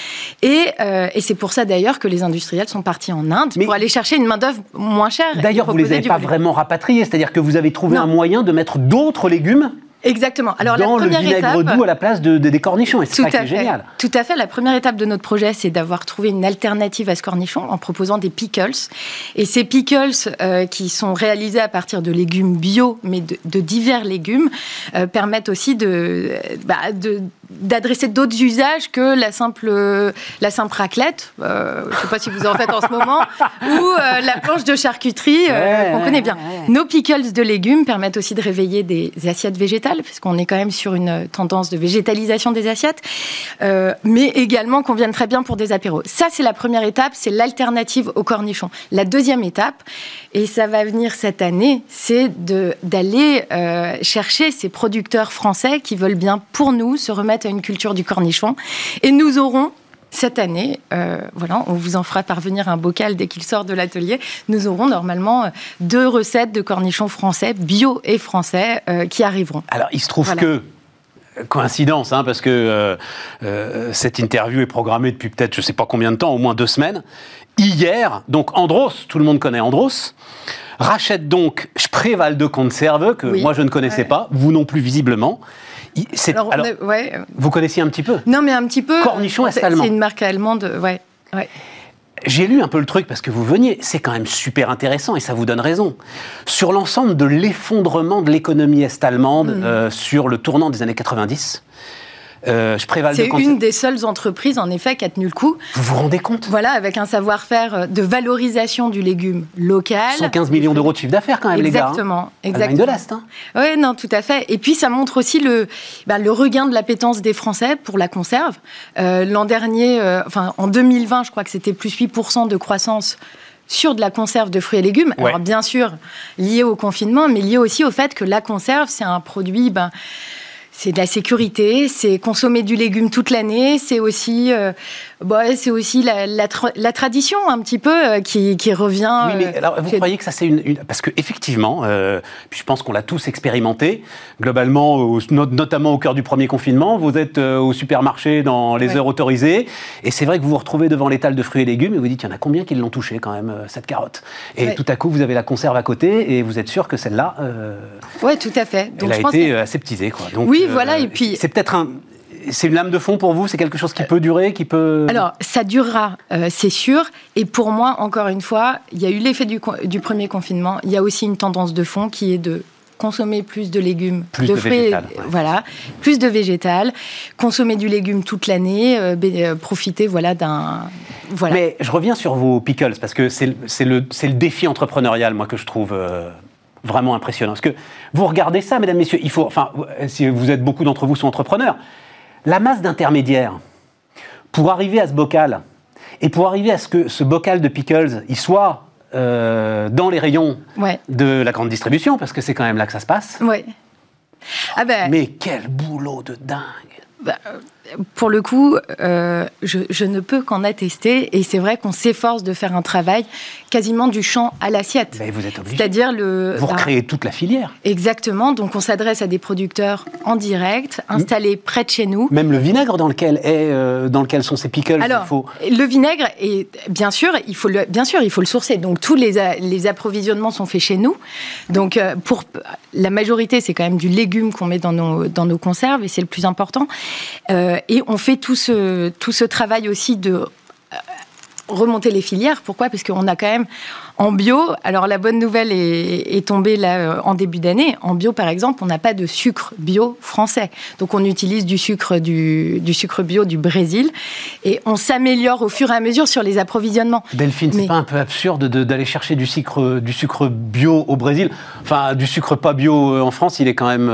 Et, euh, et c'est pour ça d'ailleurs que les industriels sont partis en Inde Mais- pour aller chercher une main d'œuvre moins chère. D'ailleurs, vous les proposer avez du pas vraiment rapatriés, c'est-à-dire que vous avez trouvé Non. un moyen de mettre d'autres légumes Exactement. Alors dans la le première vinaigre étape, doux à la place de, de- des cornichons. Et c'est ça qui est génial. Tout à fait. La première étape de notre projet, c'est d'avoir trouvé une alternative à ce cornichon en proposant des pickles. Et ces pickles, euh, qui sont réalisés à partir de légumes bio, mais de, de divers légumes, euh, permettent aussi de, bah, de- d'adresser d'autres usages que la simple, la simple raclette, euh, je ne sais pas si vous en faites en ce moment, ou euh, la planche de charcuterie euh, Ouais, qu'on connaît bien. ouais. Nos pickles de légumes permettent aussi de réveiller des assiettes végétales, puisqu'on est quand même sur une tendance de végétalisation des assiettes, euh, mais également qu'on vienne très bien pour des apéros. Ça, c'est la première étape, c'est l'alternative au cornichon. La deuxième étape, et ça va venir cette année, c'est d'aller chercher ces producteurs français qui veulent bien, pour nous, se remettre à une culture du cornichon. Et nous aurons cette année, euh, voilà, on vous en fera parvenir un bocal dès qu'il sort de l'atelier. Nous aurons normalement euh, deux recettes de cornichons français, bio et français, euh, qui arriveront. Alors, il se trouve Voilà. que coïncidence, hein, parce que euh, euh, cette interview est programmée depuis peut-être je ne sais pas combien de temps, au moins deux semaines. Hier, donc Andros, tout le monde connaît Andros, rachète donc Spreewald de Conserve, que Oui. moi je ne connaissais Ouais. pas, vous non plus visiblement. Alors, on alors, a- ouais. vous connaissiez un petit peu Non, mais un petit peu. Cornichon c'est- est-allemand. C'est une marque allemande, ouais. ouais. J'ai lu un peu le truc parce que vous veniez, c'est quand même super intéressant et ça vous donne raison. Sur l'ensemble de l'effondrement de l'économie est-allemande Mm. euh, sur le tournant des années 90, euh, C'est une des seules entreprises, en effet, qui a tenu le coup. vous vous rendez compte? Voilà, avec un savoir-faire euh, de valorisation du légume local. 115 millions d'euros de chiffre d'affaires quand même les gars. hein. Exactement, exactement. de l'Est. hein. Oui, non, tout à fait. Et puis, ça montre aussi le, bah, le regain de l'appétence des Français pour la conserve. Euh, L'an dernier, euh, enfin, en 2020, je crois que c'était plus 8% de croissance sur de la conserve de fruits et légumes. Ouais. Alors, bien sûr, lié au confinement, mais lié aussi au fait que la conserve, c'est un produit... Ben, c'est de la sécurité, c'est consommer du légume toute l'année, c'est aussi, euh, bah, c'est aussi la, la tra- la tradition un petit peu euh, qui, qui revient. Oui, mais euh, alors, vous croyez que ça c'est une, une- parce que effectivement, euh, puis je pense qu'on l'a tous expérimenté globalement, au- notamment au cœur du premier confinement. Vous êtes au supermarché dans les Ouais. heures autorisées, et c'est vrai que vous vous retrouvez devant l'étal de fruits et légumes et vous dites il y en a combien qui l'ont touché quand même cette carotte? Et Ouais. tout à coup vous avez la conserve à côté et vous êtes sûr que celle-là, Ouais, tout à fait. Donc, elle a pense été que- aseptisée quoi. Donc, Oui, voilà, et puis- c'est peut-être un, c'est une lame de fond pour vous. C'est quelque chose qui peut durer, qui peut. Alors, ça durera, euh, c'est sûr. Et pour moi, encore une fois, il y a eu l'effet du, premier confinement. Il y a aussi une tendance de fond qui est de consommer plus de légumes, Plus de fruits, végétal, ouais. voilà, plus de végétal, consommer du légume toute l'année, euh, euh, profiter, voilà, d'un, voilà. Mais je reviens sur vos pickles, parce que c'est le- le, défi entrepreneurial, moi, que je trouve euh, vraiment impressionnant. Parce que vous regardez ça, mesdames, messieurs, il faut, enfin, si vous êtes, beaucoup d'entre vous sont entrepreneurs, la masse d'intermédiaires, pour arriver à ce bocal, et pour arriver à ce que ce bocal de pickles, il soit euh, dans les rayons Ouais, de la grande distribution, parce que c'est quand même là que ça se passe. ouais. Ah ben, Mais quel boulot de dingue Bah, euh, pour le coup, euh, je, je ne peux qu'en attester. Et c'est vrai qu'on s'efforce de faire un travail quasiment du champ à l'assiette. Vous êtes obligé. C'est-à-dire le. Vous bah, recréez toute la filière. Exactement. Donc, on s'adresse à des producteurs en direct, installés près de chez nous. Même le vinaigre dans lequel, est, euh, dans lequel sont ces pickles, Alors, il faut... le vinaigre, et bien sûr, il faut le, bien sûr, il faut le sourcer. Donc, tous les, les approvisionnements sont faits chez nous. Donc, euh, pour la majorité, c'est quand même du légume qu'on met dans nos, dans nos conserves, et c'est le plus important. Euh, et on fait tout ce, tout ce travail aussi de euh, remonter les filières. Pourquoi? Parce qu'on a quand même en bio, alors la bonne nouvelle est, est tombée là euh, en début d'année. En bio, par exemple, on n'a pas de sucre bio français. Donc on utilise du sucre, du, du sucre bio du Brésil et on s'améliore au fur et à mesure sur les approvisionnements. Delphine, c'est Mais- pas un peu absurde de- d'aller chercher du sucre, du sucre bio au Brésil? Enfin, du sucre pas bio euh, en France, il est quand même.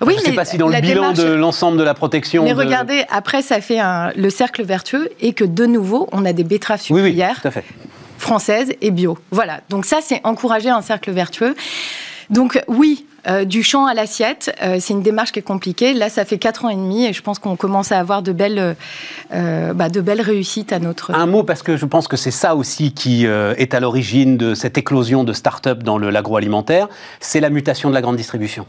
Oui, je sais mais pas si dans le la bilan démarche- de l'ensemble de la protection. Mais de- regardez, après, ça fait un- le cercle vertueux et que de nouveau, on a des betteraves Oui, oui, sucrières françaises et bio. Voilà. Donc ça, c'est encourager un cercle vertueux. Donc oui, euh, du champ à l'assiette, euh, c'est une démarche qui est compliquée. Là, ça fait quatre ans et demi et je pense qu'on commence à avoir de belles, euh, bah, de belles réussites à notre. Un mot, parce que je pense que c'est ça aussi qui est à l'origine de cette éclosion de start-up dans l'agroalimentaire, c'est la mutation de la grande distribution.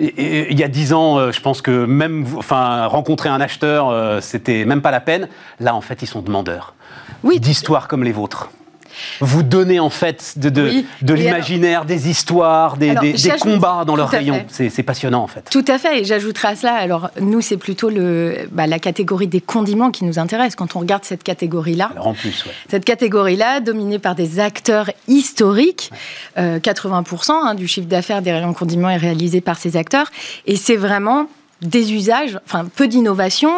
Il y a dix ans, euh, je pense que même enfin, rencontrer un acheteur, euh, c'était même pas la peine. Là, en fait, ils sont demandeurs. Oui. D'histoires comme les vôtres. Vous donnez en fait de, de, Oui. de Et l'imaginaire, des histoires, des, Alors, des- combats dans leur rayon. C'est passionnant en fait. Tout à fait, et j'ajouterai à cela, alors nous, c'est plutôt le, bah, la catégorie des condiments qui nous intéresse quand on regarde cette catégorie-là. En plus, ouais. Cette catégorie-là, dominée par des acteurs historiques, euh, 80% hein, du chiffre d'affaires des rayons condiments est réalisé par ces acteurs. Et c'est vraiment des usages, enfin peu d'innovation,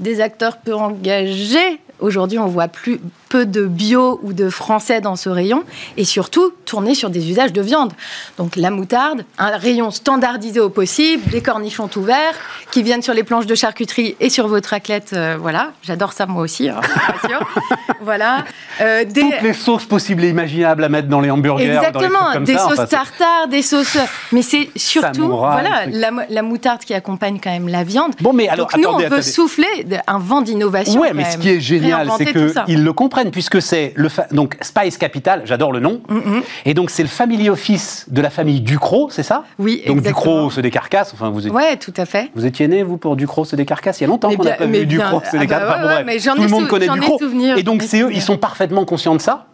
des acteurs peu engagés. Aujourd'hui, on voit plus peu de bio ou de français dans ce rayon, et surtout tourné sur des usages de viande. Donc la moutarde, un rayon standardisé au possible, des cornichons tout verts qui viennent sur les planches de charcuterie et sur votre raclette. euh, voilà, j'adore ça moi aussi, hein, voilà, Euh, des, Toutes les sauces possibles et imaginables à mettre dans les hamburgers, dans les Exactement, comme des ça. sauces enfin, tartare, des sauces. Mais c'est surtout voilà la, la moutarde qui accompagne quand même la viande. Bon, mais alors, Donc nous, attendez, on veut attendez. souffler un vent d'innovation. Ouais, mais ce qui est génial, c'est tout ça. qu'ils le comprennent, puisque c'est le fa- donc Spice Capital, j'adore le nom, Mm-hmm. et donc c'est le family office de la famille Ducrot, c'est ça? Oui, Donc exactement. Ducrot, c'est des carcasses. Enfin, vous, êtes- Ouais, tout à fait. vous étiez né vous pour Ducrot, c'est des carcasses. Il y a longtemps Mais qu'on n'a pas vu bien- Ducrot, c'est ah des bah ouais, Enfin, ouais, tout le monde connaît Ducrot. et donc c'est eux, ils sont parfaitement conscients de ça.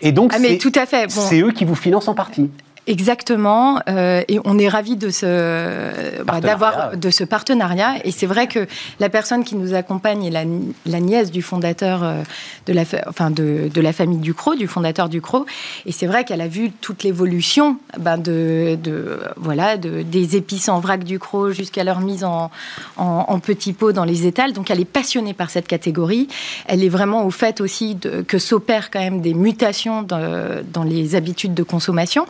Et donc, Ah, c'est- c'est eux qui vous financent en partie. Exactement, euh, et on est ravis de ce bah, d'avoir de ce partenariat. Et c'est vrai que la personne qui nous accompagne est la, la nièce du fondateur euh, de la, enfin de, de la famille Ducrot, du fondateur Ducrot. Et c'est vrai qu'elle a vu toute l'évolution ben, de, de voilà de, des épices en vrac Ducrot jusqu'à leur mise en, en, en petits pots dans les étals. Donc elle est passionnée par cette catégorie. Elle est vraiment au fait aussi de, que s'opèrent quand même des mutations dans, dans les habitudes de consommation.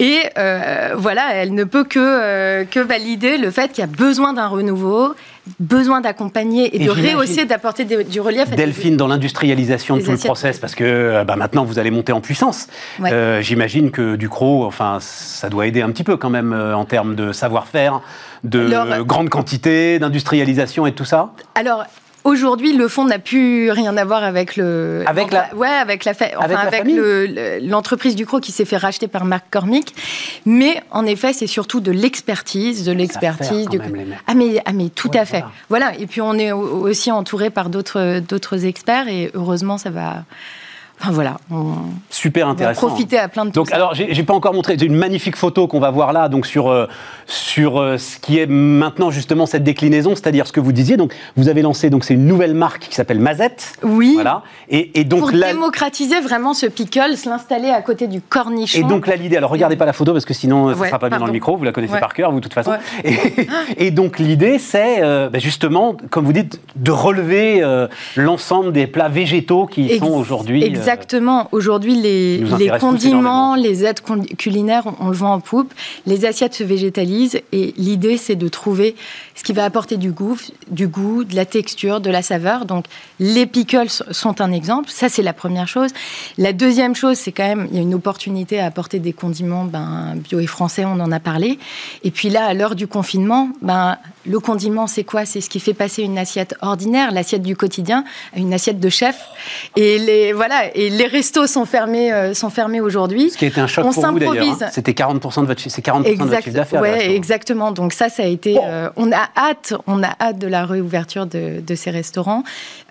Et euh, voilà, elle ne peut que, euh, que valider le fait qu'il y a besoin d'un renouveau, besoin d'accompagner et, Et de rehausser, d'apporter du relief. Delphine, dans l'industrialisation de tout le process, parce que euh, bah, maintenant vous allez monter en puissance, Ouais. euh, j'imagine que Ducrot, enfin, ça doit aider un petit peu quand même en termes de savoir-faire, de Alors- grande quantité, d'industrialisation et tout ça. Alors. Aujourd'hui, le fonds n'a plus rien à voir avec le Avec la- ouais avec la fa- enfin, Avec avec famille le- l'entreprise Ducrot qui s'est fait racheter par Marc Cormick, mais en effet, c'est surtout de l'expertise, de l'expertise. du-. Ah mais, ah mais tout Ouais, à fait. Voilà. Et puis on est au- aussi entouré par d'autres experts et heureusement ça va. Enfin voilà, on Super intéressant. profiter à plein de Donc, alors, j'ai pas encore montré, une magnifique photo qu'on va voir là, donc sur, euh, sur euh, ce qui est maintenant justement cette déclinaison, c'est-à-dire ce que vous disiez. Donc, vous avez lancé, donc c'est une nouvelle marque qui s'appelle Mazette. Oui. Voilà. Et, et donc pour démocratiser vraiment ce pickles, l'installer à côté du cornichon. et donc là l'idée, alors regardez pas la photo parce que sinon ça Ouais, sera pas bien dans le micro, vous la connaissez Ouais. par cœur, vous de toute façon. Ouais. Et, et donc l'idée, c'est euh, bah, justement, comme vous dites, de relever euh, l'ensemble des plats végétaux qui Ex- sont aujourd'hui. Exactement. Aujourd'hui, les, condiments, les aides culinaires, on, on le voit en poupe. Les assiettes se végétalisent et l'idée, c'est de trouver ce qui va apporter du goût, du goût, de la texture, de la saveur. Donc, les pickles sont un exemple. Ça, c'est la première chose. La deuxième chose, c'est quand même, il y a une opportunité à apporter des condiments ben, bio et français, on en a parlé. Et puis là, à l'heure du confinement, ben, le condiment, c'est quoi? C'est ce qui fait passer une assiette ordinaire, l'assiette du quotidien, à une assiette de chef. Et les, voilà, et les restos sont fermés, euh, sont fermés aujourd'hui. Ce qui a été un choc On pour vous d'ailleurs. s'improvise. hein. C'était 40% de votre, c'est 40% de votre chiffre d'affaires. resto. exactement. Donc ça, ça a été. Bon. euh, on a hâte, on a hâte de la réouverture de, de ces restaurants.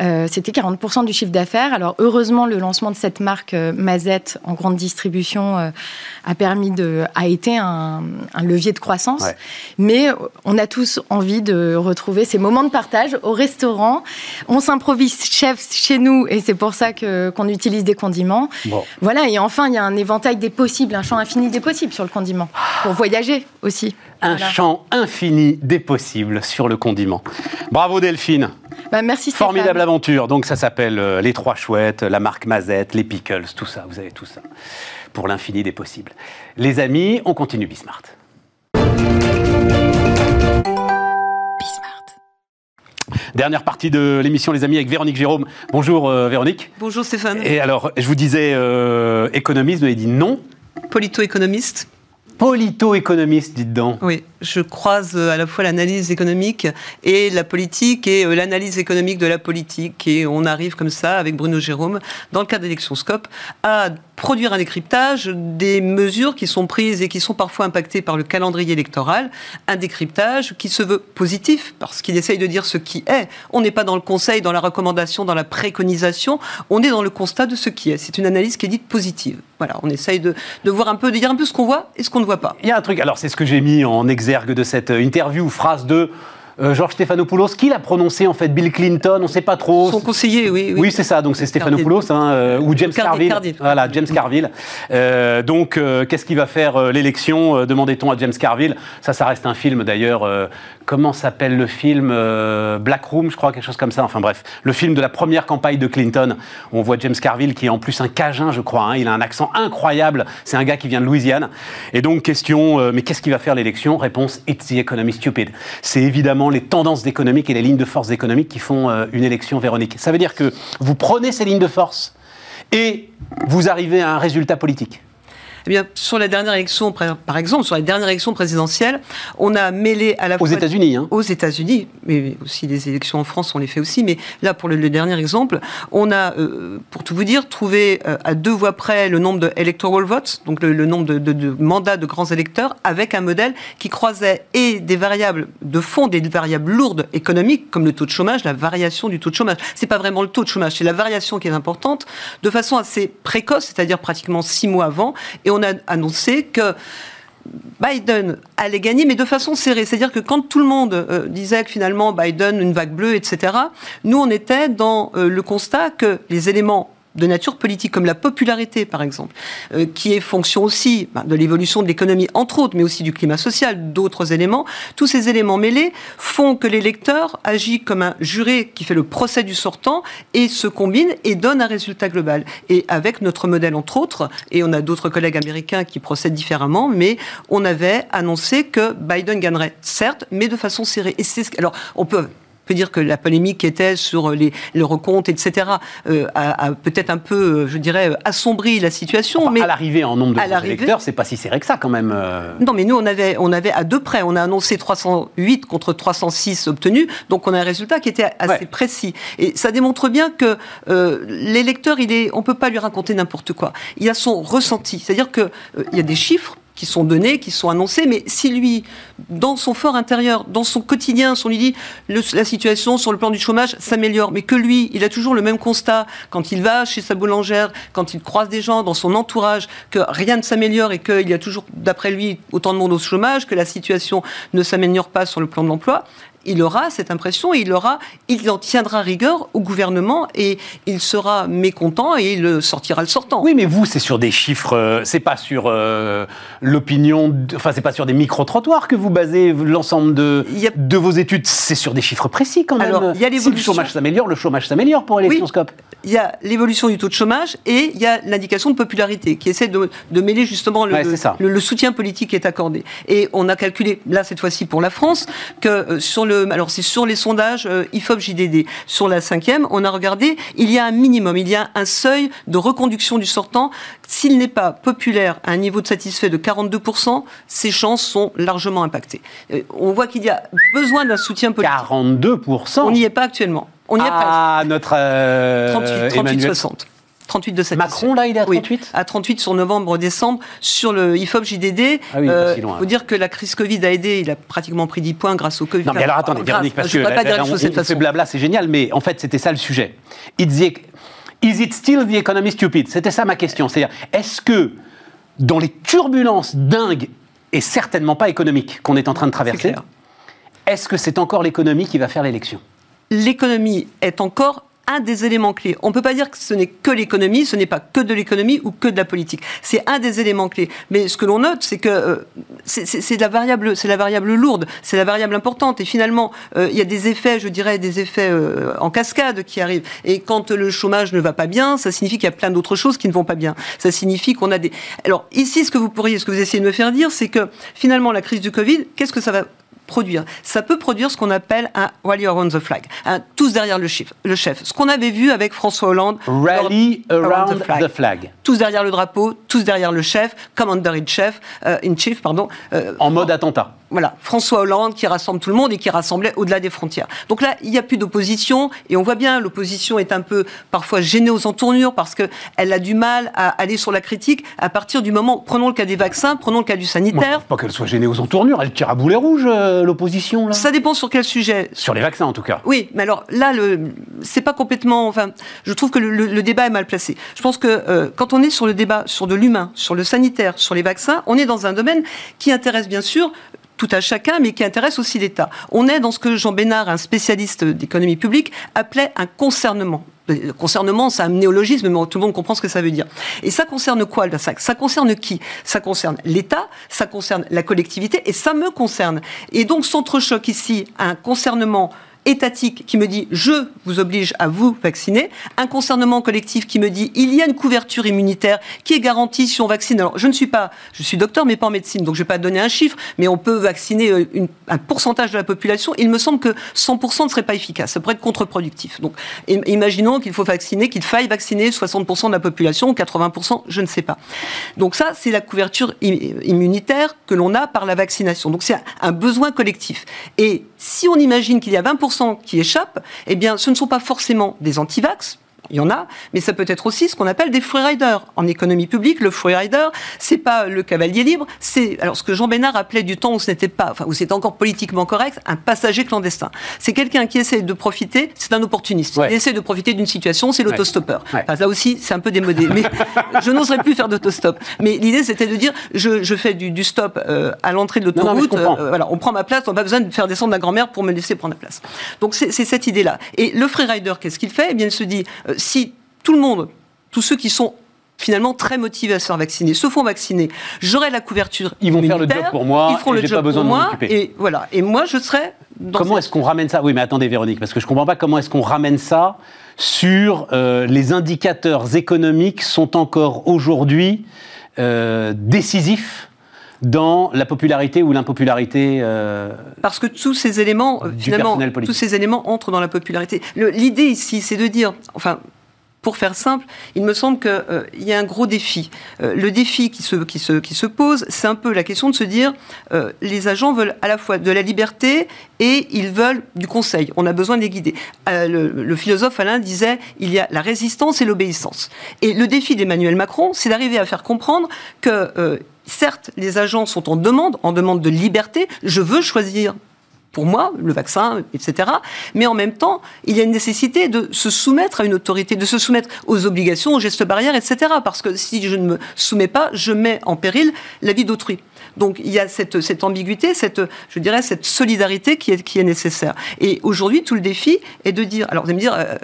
Euh, C'était 40% du chiffre d'affaires. Alors heureusement, le lancement de cette marque Mazette en grande distribution a permis de, a été un, un levier de croissance. Ouais. Mais on a tous envie de retrouver ces moments de partage au restaurant. On s'improvise chef chez nous et c'est pour ça que qu'on utilise des condiments. Bon. Voilà, et enfin, il y a un éventail des possibles, un champ infini des possibles sur le condiment, pour voyager aussi. Un Voilà. champ infini des possibles sur le condiment. Bravo Delphine. Bah, merci Stéphane. Formidable aventure. Donc ça s'appelle euh, Les Trois Chouettes, la marque Mazette, les Pickles, tout ça. Vous avez tout ça pour l'infini des possibles. Les amis, on continue Bismart. Dernière partie de l'émission Les Amis avec Véronique Jérôme. Bonjour euh, Véronique. Bonjour Stéphane. Et alors, je vous disais euh, économiste, vous avez dit non. Polito-économiste. Polito-économiste, dites donc. Oui, je croise euh, à la fois l'analyse économique et la politique et euh, l'analyse économique de la politique. Et on arrive comme ça, avec Bruno Jérôme, dans le cadre d'Élection Scope, à produire un décryptage des mesures qui sont prises et qui sont parfois impactées par le calendrier électoral. Un décryptage qui se veut positif, parce qu'il essaye de dire ce qui est. On n'est pas dans le conseil, dans la recommandation, dans la préconisation. On est dans le constat de ce qui est. C'est une analyse qui est dite positive. Voilà, on essaye de, de voir un peu, de dire un peu ce qu'on voit et ce qu'on ne voit pas. Il y a un truc, alors c'est ce que j'ai mis en exergue de cette interview, phrase de euh, Georges Stéphanopoulos. Qui l'a prononcé en fait Bill Clinton On ne sait pas trop. Son conseiller, oui. Oui, c'est ça. Donc c'est Stéphanopoulos hein, euh, ou James Carville, Carville. Voilà, James Carville. Euh, donc euh, qu'est-ce qui va faire l'élection Demandait-on à James Carville. Ça, ça reste un film d'ailleurs. comment s'appelle le film Black Room, je crois, quelque chose comme ça. Enfin bref, le film de la première campagne de Clinton. On voit James Carville qui est en plus un Cajun, je crois. hein. il a un accent incroyable. C'est un gars qui vient de Louisiane. Et donc question, mais qu'est-ce qui va faire l'élection? Réponse It's the economy stupid. C'est évidemment les tendances économiques et les lignes de force économiques qui font euh, une élection, Véronique. Ça veut dire que vous prenez ces lignes de force et vous arrivez à un résultat politique. Eh bien, sur la dernière élection, par exemple, sur la dernière élection présidentielle, on a mêlé à la fois... Aux États-Unis, hein Aux États-Unis, mais aussi les élections en France, on les fait aussi. Mais là, pour le, dernier exemple, on a, euh, pour tout vous dire, trouvé euh, à deux voix près le nombre de electoral votes, donc le, nombre de, de, mandats de grands électeurs, avec un modèle qui croisait et des variables de fond, des variables lourdes économiques, comme le taux de chômage, la variation du taux de chômage. C'est pas vraiment le taux de chômage, c'est la variation qui est importante, de façon assez précoce, c'est-à-dire pratiquement six mois avant, et on a annoncé que Biden allait gagner, mais de façon serrée. C'est-à-dire que quand tout le monde euh, disait que finalement Biden, une vague bleue, etc., nous, on était dans euh, le constat que les éléments de nature politique, comme la popularité par exemple, euh, qui est fonction aussi ben, de l'évolution de l'économie, entre autres, mais aussi du climat social, d'autres éléments, tous ces éléments mêlés font que l'électeur agit comme un juré qui fait le procès du sortant et se combine et donne un résultat global. Et avec notre modèle, entre autres, et on a d'autres collègues américains qui procèdent différemment, mais on avait annoncé que Biden gagnerait, certes, mais de façon serrée. Et c'est alors on peut peut dire que la polémique qui était sur les, le recompte, etc., euh, a, peut-être un peu, euh, je dirais, assombri la situation. mais à l'arrivée en nombre de électeurs, c'est pas si serré que ça quand même. Euh. Non, mais nous, on avait, on avait à deux près, on a annoncé 308 contre 306 obtenus, donc on a un résultat qui était assez précis. Et ça démontre bien que l'électeur, il est, on peut pas lui raconter n'importe quoi. Il a son ressenti, c'est-à-dire que il y a des chiffres qui sont donnés, qui sont annoncés, mais si lui, dans son fort intérieur, dans son quotidien, si on lui dit la situation sur le plan du chômage s'améliore, mais que lui, il a toujours le même constat quand il va chez sa boulangère, quand il croise des gens dans son entourage, que rien ne s'améliore et qu'il y a toujours, d'après lui, autant de monde au chômage, que la situation ne s'améliore pas sur le plan de l'emploi, il aura cette impression et il aura, il en tiendra rigueur au gouvernement et il sera mécontent et il sortira le sortant. Oui, mais vous, c'est sur des chiffres, euh, c'est pas sur euh, l'opinion, enfin, c'est pas sur des micro-trottoirs que vous basez l'ensemble de, de vos études, c'est sur des chiffres précis quand même. Alors, il y a si le chômage s'améliore, le chômage s'améliore pour Electionscope. il y a l'évolution du taux de chômage et il y a l'indication de popularité qui essaie de, de mêler justement le, le, soutien politique qui est accordé. Et on a calculé, là cette fois-ci pour la France, que euh, sur le alors c'est sur les sondages euh, IFOP JDD. Sur la cinquième, on a regardé, il y a un minimum, il y a un seuil de reconduction du sortant. S'il n'est pas populaire à un niveau de satisfait de 42%, ses chances sont largement impactées. Euh, on voit qu'il y a besoin d'un soutien politique. 42% On n'y est pas actuellement. On y est pas. Ah, notre 38, euh, 38 60. 38 de Macron, là, il est à 38 À 38 sur novembre-décembre. Sur le IFOP JDD, ah il euh, faut dire que la crise Covid a aidé. Il a pratiquement pris 10 points grâce au Covid. Non, mais alors attendez, Véronique, parce que pas dire on, on, fait blabla, c'est génial, mais en fait, c'était ça le sujet. Is it still the economy stupid? C'était ça ma question. C'est-à-dire, est-ce que dans les turbulences dingues et certainement pas économiques qu'on est en train de traverser, est-ce que c'est encore l'économie qui va faire l'élection? L'économie est encore un des éléments clés. On ne peut pas dire que ce n'est que l'économie, ce n'est pas que de l'économie ou que de la politique. C'est un des éléments clés. Mais ce que l'on note, c'est que euh, c'est la variable, c'est la variable lourde, c'est la variable importante. Et finalement, euh, il y a des effets, je dirais, des effets euh, en cascade qui arrivent. Et quand le chômage ne va pas bien, ça signifie qu'il y a plein d'autres choses qui ne vont pas bien. Ça signifie qu'on a des. Alors ici, ce que vous pourriez, ce que vous essayez de me faire dire, c'est que finalement, la crise du Covid, qu'est-ce que ça va produire. Ça peut produire ce qu'on appelle un rally around the flag, un tous derrière le, chef. Le chef. Ce qu'on avait vu avec François Hollande. Rally around, the, flag. Tous derrière le drapeau, tous derrière le chef, commander in chief, euh, in chief pardon. Euh, en mode attentat voilà, François Hollande qui rassemble tout le monde et qui rassemblait au-delà des frontières. Donc là, il n'y a plus d'opposition et on voit bien, l'opposition est un peu parfois gênée aux entournures parce qu'elle a du mal à aller sur la critique à partir du moment, prenons le cas des vaccins, prenons le cas du sanitaire. pas qu'elle soit gênée aux entournures, elle tire à boulet rouge, euh, l'opposition. Ça dépend sur quel sujet. Sur les vaccins en tout cas. Oui, mais alors là, c'est pas complètement. Enfin, je trouve que le, débat est mal placé. Je pense que euh, quand on est sur le débat sur de l'humain, sur le sanitaire, sur les vaccins, on est dans un domaine qui intéresse bien sûr tout à chacun, mais qui intéresse aussi l'État. On est dans ce que Jean Bénard, un spécialiste d'économie publique, appelait un concernement. Le concernement, c'est un néologisme, mais tout le monde comprend ce que ça veut dire. Et ça concerne quoi, le Ça concerne qui? Ça concerne l'État, ça concerne la collectivité, et ça me concerne. Et donc, s'entrechoque ici un concernement étatique qui me dit je vous oblige à vous vacciner, un concernement collectif qui me dit il y a une couverture immunitaire qui est garantie si on vaccine. Alors je ne suis pas, je suis docteur mais pas en médecine, donc je ne vais pas donner un chiffre, mais on peut vacciner euh, un pourcentage de la population. Il me semble que 100% ne serait pas efficace, ça pourrait être contre-productif. Donc imaginons qu'il faut vacciner, qu'il faille vacciner 60% de la population, 80%, je ne sais pas. Donc ça, c'est la couverture immunitaire que l'on a par la vaccination. Donc c'est un besoin collectif. Et si on imagine qu'il y a 20% qui échappent, eh bien, ce ne sont pas forcément des antivax, il y en a, mais ça peut être aussi ce qu'on appelle des freeriders. En économie publique, le freerider, c'est pas le cavalier libre, c'est alors ce que Jean Bénard appelait du temps où ce n'était pas, enfin où c'était encore politiquement correct, un passager clandestin. C'est quelqu'un qui essaie de profiter, c'est un opportuniste. Il essaie de profiter d'une situation, c'est l'autostoppeur. là aussi, c'est un peu démodé, mais je n'oserais plus faire d'autostop. Mais l'idée, c'était de dire, je, fais du, stop euh, à l'entrée de l'autoroute. Euh, voilà, on prend ma place, on n'a pas besoin de faire descendre la grand-mère pour me laisser prendre la place. Donc c'est cette idée-là. Et le freerider, qu'est-ce qu'il fait? Eh bien, il se dit euh, si tout le monde, tous ceux qui sont finalement très motivés à se faire vacciner, se font vacciner, j'aurai la couverture. Ils vont faire le job pour moi. Ils feront le job pas besoin pour moi. Et voilà. Et moi, je serai. comment est-ce qu'on ramène ça? Oui, mais attendez, Véronique, parce que je comprends pas comment est-ce qu'on ramène ça sur euh, les indicateurs économiques sont encore aujourd'hui euh, décisifs dans la popularité ou l'impopularité euh, Parce que tous ces éléments, finalement, tous ces éléments entrent dans la popularité. L'idée ici, c'est de dire, enfin, pour faire simple, il me semble qu'il euh, y a un gros défi. Euh, le défi qui se, qui se, qui se pose, c'est un peu la question de se dire, les agents veulent à la fois de la liberté et ils veulent du conseil. On a besoin de les guider. Le, le, philosophe Alain disait, il y a la résistance et l'obéissance. Et le défi d'Emmanuel Macron, c'est d'arriver à faire comprendre que certes, les agents sont en demande, en demande de liberté. Je veux choisir pour moi, le vaccin, etc. Mais en même temps, il y a une nécessité de se soumettre à une autorité, de se soumettre aux obligations, aux gestes barrières, etc. Parce que si je ne me soumets pas, je mets en péril la vie d'autrui. Donc il y a cette, cette, ambiguïté, cette, je dirais, cette solidarité qui est, qui est nécessaire. Et aujourd'hui, tout le défi est de dire, alors vous allez me dire, euh,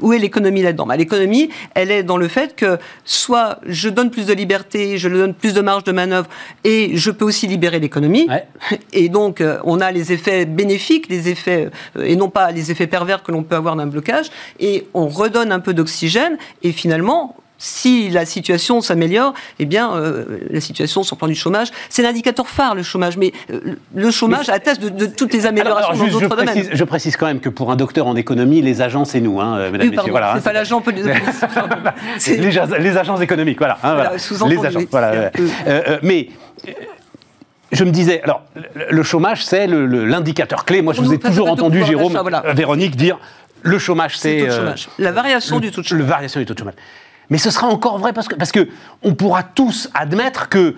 où est l'économie là-dedans? Bah, L'économie, elle est dans le fait que soit je donne plus de liberté, je donne plus de marge de manœuvre, et je peux aussi libérer l'économie. Et donc, euh, on a les effets bénéfiques, les effets, euh, et non pas les effets pervers que l'on peut avoir d'un blocage, et on redonne un peu d'oxygène, et finalement, si la situation s'améliore, eh bien, euh, la situation sur le plan du chômage, c'est l'indicateur phare, le chômage. Mais euh, le chômage atteste de, toutes les améliorations dans d'autres domaines. Je précise quand même que pour un docteur en économie, les agents, c'est nous, hein, mesdames oui, messieurs. Voilà, c'est hein, pas l'agent police. les, les, agences économiques, voilà. Hein, voilà. Les agents, voilà. Euh, mais je me disais, alors, le chômage, c'est l'indicateur clé. Moi, je vous ai toujours entendu, Jérôme, Véronique, dire le chômage, c'est. la variation du taux de chômage. La variation du taux de chômage. Mais ce sera encore vrai parce que, parce que pourra tous admettre que,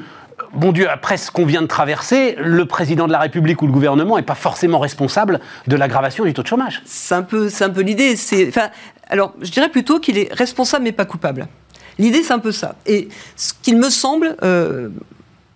bon Dieu, après ce qu'on vient de traverser, le président de la République ou le gouvernement n'est pas forcément responsable de l'aggravation du taux de chômage. C'est un peu, c'est l'idée. C'est, enfin, alors, je dirais plutôt qu'il est responsable mais pas coupable. L'idée, c'est un peu ça. Et ce qu'il me semble euh,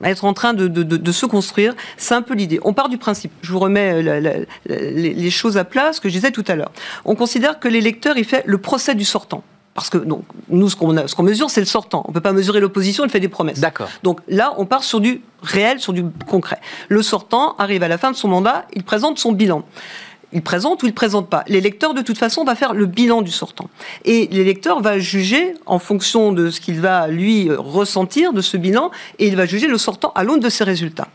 être en train de, se construire, c'est un peu l'idée. On part du principe. Je vous remets euh, les, les, choses à plat, ce que je disais tout à l'heure. On considère que l'électeur, il fait le procès du sortant. Parce que donc, nous, ce qu'on mesure, c'est le sortant. On ne peut pas mesurer l'opposition, elle fait des promesses. D'accord. Donc là, on part sur du réel, sur du concret. Le sortant arrive à la fin de son mandat, il présente son bilan il présente ou il présente pas. L'électeur, de toute façon, va faire le bilan du sortant. Et l'électeur va juger en fonction de ce qu'il va, lui, ressentir de ce bilan, et il va juger le sortant à l'aune de ses résultats.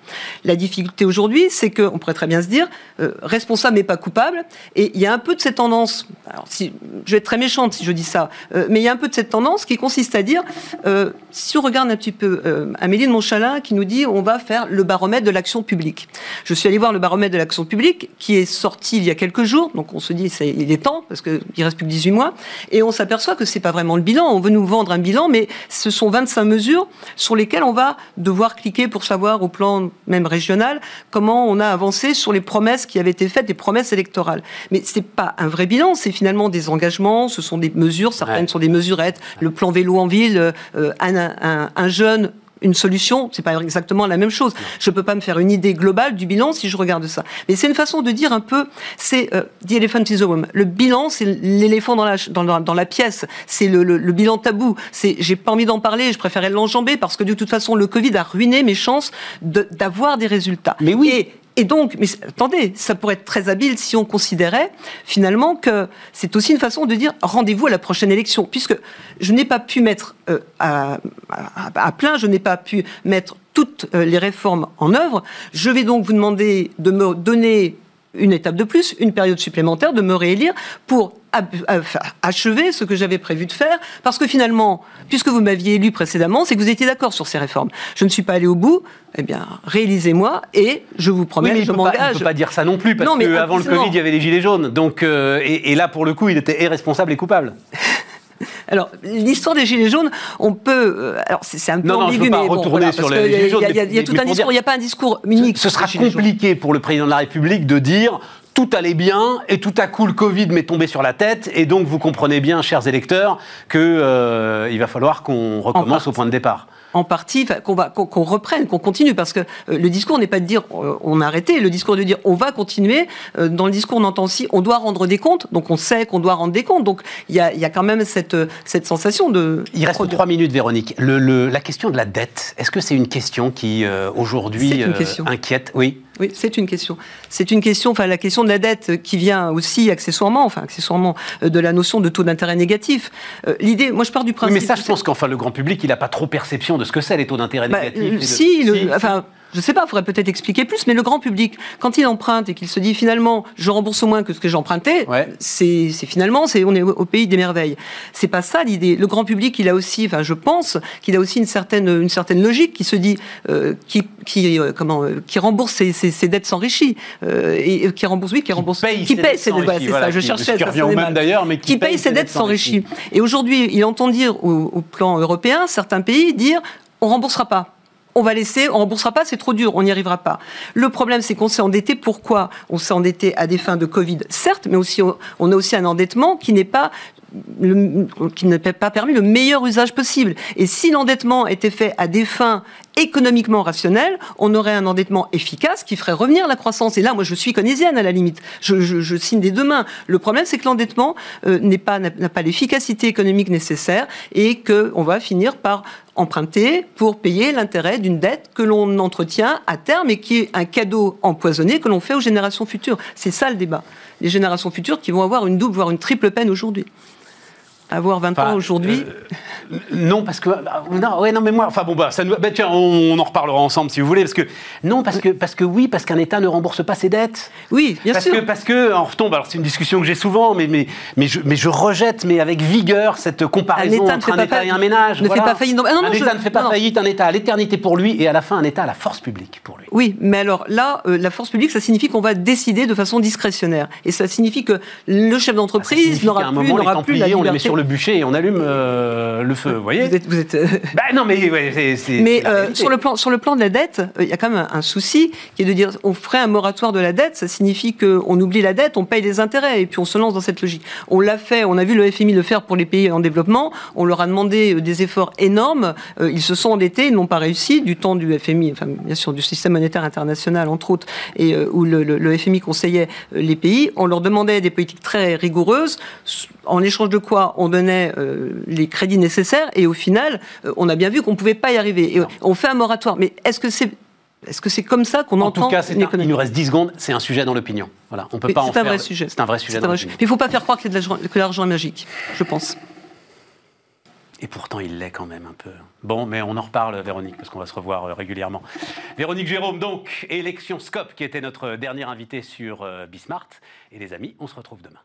La difficulté aujourd'hui, c'est qu'on pourrait très bien se dire, euh, responsable mais pas coupable, et il y a un peu de cette tendance, alors si, je vais être très méchante si je dis ça, euh, mais il y a un peu de cette tendance qui consiste à dire, euh, si on regarde un petit peu Amélie de Montchalin qui nous dit, on va faire le baromètre de l'action publique. Je suis allé voir le baromètre de l'action publique, qui est sorti il y a quelques jours, donc on se dit c'est, il est temps, parce qu'il reste plus que 18 mois, et on s'aperçoit que c'est pas vraiment le bilan, on veut nous vendre un bilan, mais ce sont 25 mesures sur lesquelles on va devoir cliquer pour savoir au plan même régional comment on a avancé sur les promesses qui avaient été faites, des promesses électorales. Mais c'est pas un vrai bilan, c'est finalement des engagements, ce sont des mesures, certaines sont des mesurettes, le plan vélo en ville, euh, un, un jeune une solution, c'est pas exactement la même chose. Je peux pas me faire une idée globale du bilan si je regarde ça. Mais c'est une façon de dire un peu, c'est euh, the elephant is the room. Le bilan, c'est l'éléphant dans la, dans, dans la pièce. C'est le, le, bilan tabou. C'est, j'ai pas envie d'en parler, je préférais l'enjamber parce que de toute façon, le Covid a ruiné mes chances d'avoir des résultats. Mais oui. et donc, mais attendez, ça pourrait être très habile si on considérait finalement que c'est aussi une façon de dire rendez-vous à la prochaine élection, puisque je n'ai pas pu mettre euh, à, à, plein, je n'ai pas pu mettre toutes euh, les réformes en œuvre. Je vais donc vous demander de me donner une étape de plus, une période supplémentaire, de me réélire pour achever ce que j'avais prévu de faire, parce que finalement, puisque vous m'aviez élu précédemment, c'est que vous étiez d'accord sur ces réformes. Je ne suis pas allé au bout, eh bien, réalisez-moi, et je vous promets, oui, je m'engage. On ne peut pas dire ça non plus, parce qu'avant le Covid, il y avait les Gilets jaunes. Donc, euh, et, et, là, pour le coup, il était irresponsable et coupable. Alors, l'histoire des Gilets jaunes, on peut. Euh, alors, c'est un peu non, ambigu, non, je pas retourner sur les Gilets jaunes. Il y a, tout un discours, il n'y a pas un discours unique. Ce, sera compliqué pour le président de la République de dire tout allait bien et tout à coup le Covid m'est tombé sur la tête et donc vous comprenez bien, chers électeurs, qu'il euh, va falloir qu'on recommence au point de départ en partie, qu'on va qu'on reprenne, qu'on continue, parce que euh, le discours n'est pas de dire euh, on a arrêté, le discours est de dire on va continuer. Euh, dans le discours, on entend aussi on doit rendre des comptes, donc on sait qu'on doit rendre des comptes. Donc il y a, y a, quand même cette, cette sensation de. Il reste trois minutes, Véronique. Le, la question de la dette, est-ce que c'est une question qui aujourd'hui inquiète? Oui. Oui, c'est une question. C'est une question, enfin la question de la dette qui vient aussi accessoirement, enfin accessoirement de la notion de taux d'intérêt négatif. L'idée, moi je pars du principe. Oui, mais ça, je pense qu'enfin le grand public, il n'a pas trop perception de ce que c'est les taux d'intérêt bah, négatifs. si, enfin, je ne sais pas, il faudrait peut-être expliquer plus, mais le grand public, quand il emprunte et qu'il se dit finalement, je rembourse moins que ce que j'ai emprunté, c'est finalement, c'est on est au pays des merveilles. C'est pas ça l'idée. Le grand public, il a aussi, enfin, je pense qu'il a aussi une certaine, une certaine logique qui se dit, euh, qui, qui, euh, comment, euh, qui rembourse ses, ses, dettes s'enrichis et qui rembourse, oui, qui rembourse, qui paye ses dettes. c'est ça. Je cherchais ça. d'ailleurs, mais qui, paye ses dettes s'enrichit. Et aujourd'hui, il entend dire au, au plan européen, certains pays dire, on remboursera pas on va laisser, on remboursera pas, c'est trop dur, on n'y arrivera pas. Le problème, c'est qu'on s'est endetté. Pourquoi On s'est endetté à des fins de Covid, certes, mais aussi on a aussi un endettement qui n'est pas qui pas permis le meilleur usage possible. Et si l'endettement était fait à des fins économiquement rationnelles, on aurait un endettement efficace qui ferait revenir la croissance. Et là, moi, je suis keynésienne à la limite. Je, signe des deux mains. Le problème, c'est que l'endettement euh, n'est pas n'a pas l'efficacité économique nécessaire et qu'on va finir par emprunter pour payer l'intérêt d'une dette que l'on entretient à terme et qui est un cadeau empoisonné que l'on fait aux générations futures. C'est ça le débat. Les générations futures qui vont avoir une double, voire une triple peine aujourd'hui avoir 20 ans aujourd'hui euh, Non, parce que. Non, ouais, non, mais moi. Enfin bon, bah, ça nous, bah, tiens, on, en reparlera ensemble si vous voulez. Parce que. Non, parce que, parce que oui, parce qu'un État ne rembourse pas ses dettes. Oui, bien parce sûr. Que, parce que, on retombe, alors c'est une discussion que j'ai souvent, mais, mais, mais, je, mais je rejette, mais avec vigueur, cette comparaison entre un État et un ménage. Ne fait pas faillite. Non, un État ne fait pas faillite, un État à l'éternité pour lui, et à la fin, un État à la force publique pour lui. Oui, mais alors là, euh, la force publique, ça signifie qu'on va décider de façon discrétionnaire. Et ça signifie que le chef d'entreprise n'aura plus, n'aura plus la liberté. On les met sur le bûcher et on allume euh, le feu, vous voyez Vous êtes... Vous êtes... Euh, bah, non, mais ouais, c'est... Mais euh, sur, le plan, sur le plan de la dette, il y a quand même un, souci qui est de dire on ferait un moratoire de la dette, ça signifie qu'on oublie la dette, on paye les intérêts, et puis on se lance dans cette logique. On l'a fait, on a vu le FMI le faire pour les pays en développement, on leur a demandé des efforts énormes, ils se sont endettés, ils n'ont pas réussi, du temps du FMI, enfin bien sûr du système monétaire international entre autres, et où le, le FMI conseillait les pays, on leur demandait des politiques très rigoureuses, en échange de quoi on donnait les crédits nécessaires et au final, euh, on a bien vu qu'on ne pouvait pas y arriver. Et on fait un moratoire. Mais est-ce que c'est est-ce que c'est comme ça qu'on entend En tout cas, il nous reste 10 secondes, c'est un sujet dans l'opinion. Voilà, on peut pas C'est un vrai sujet. C'est un vrai sujet. Mais il ne faut pas faire croire que l'argent est magique, je pense. Et pourtant, il l'est quand même un peu. Bon, mais on en reparle, Véronique, parce qu'on va se revoir euh, régulièrement. Véronique Jérôme, donc, élection Scope, qui était notre dernier invité sur euh, Bismart. Et les amis, on se retrouve demain.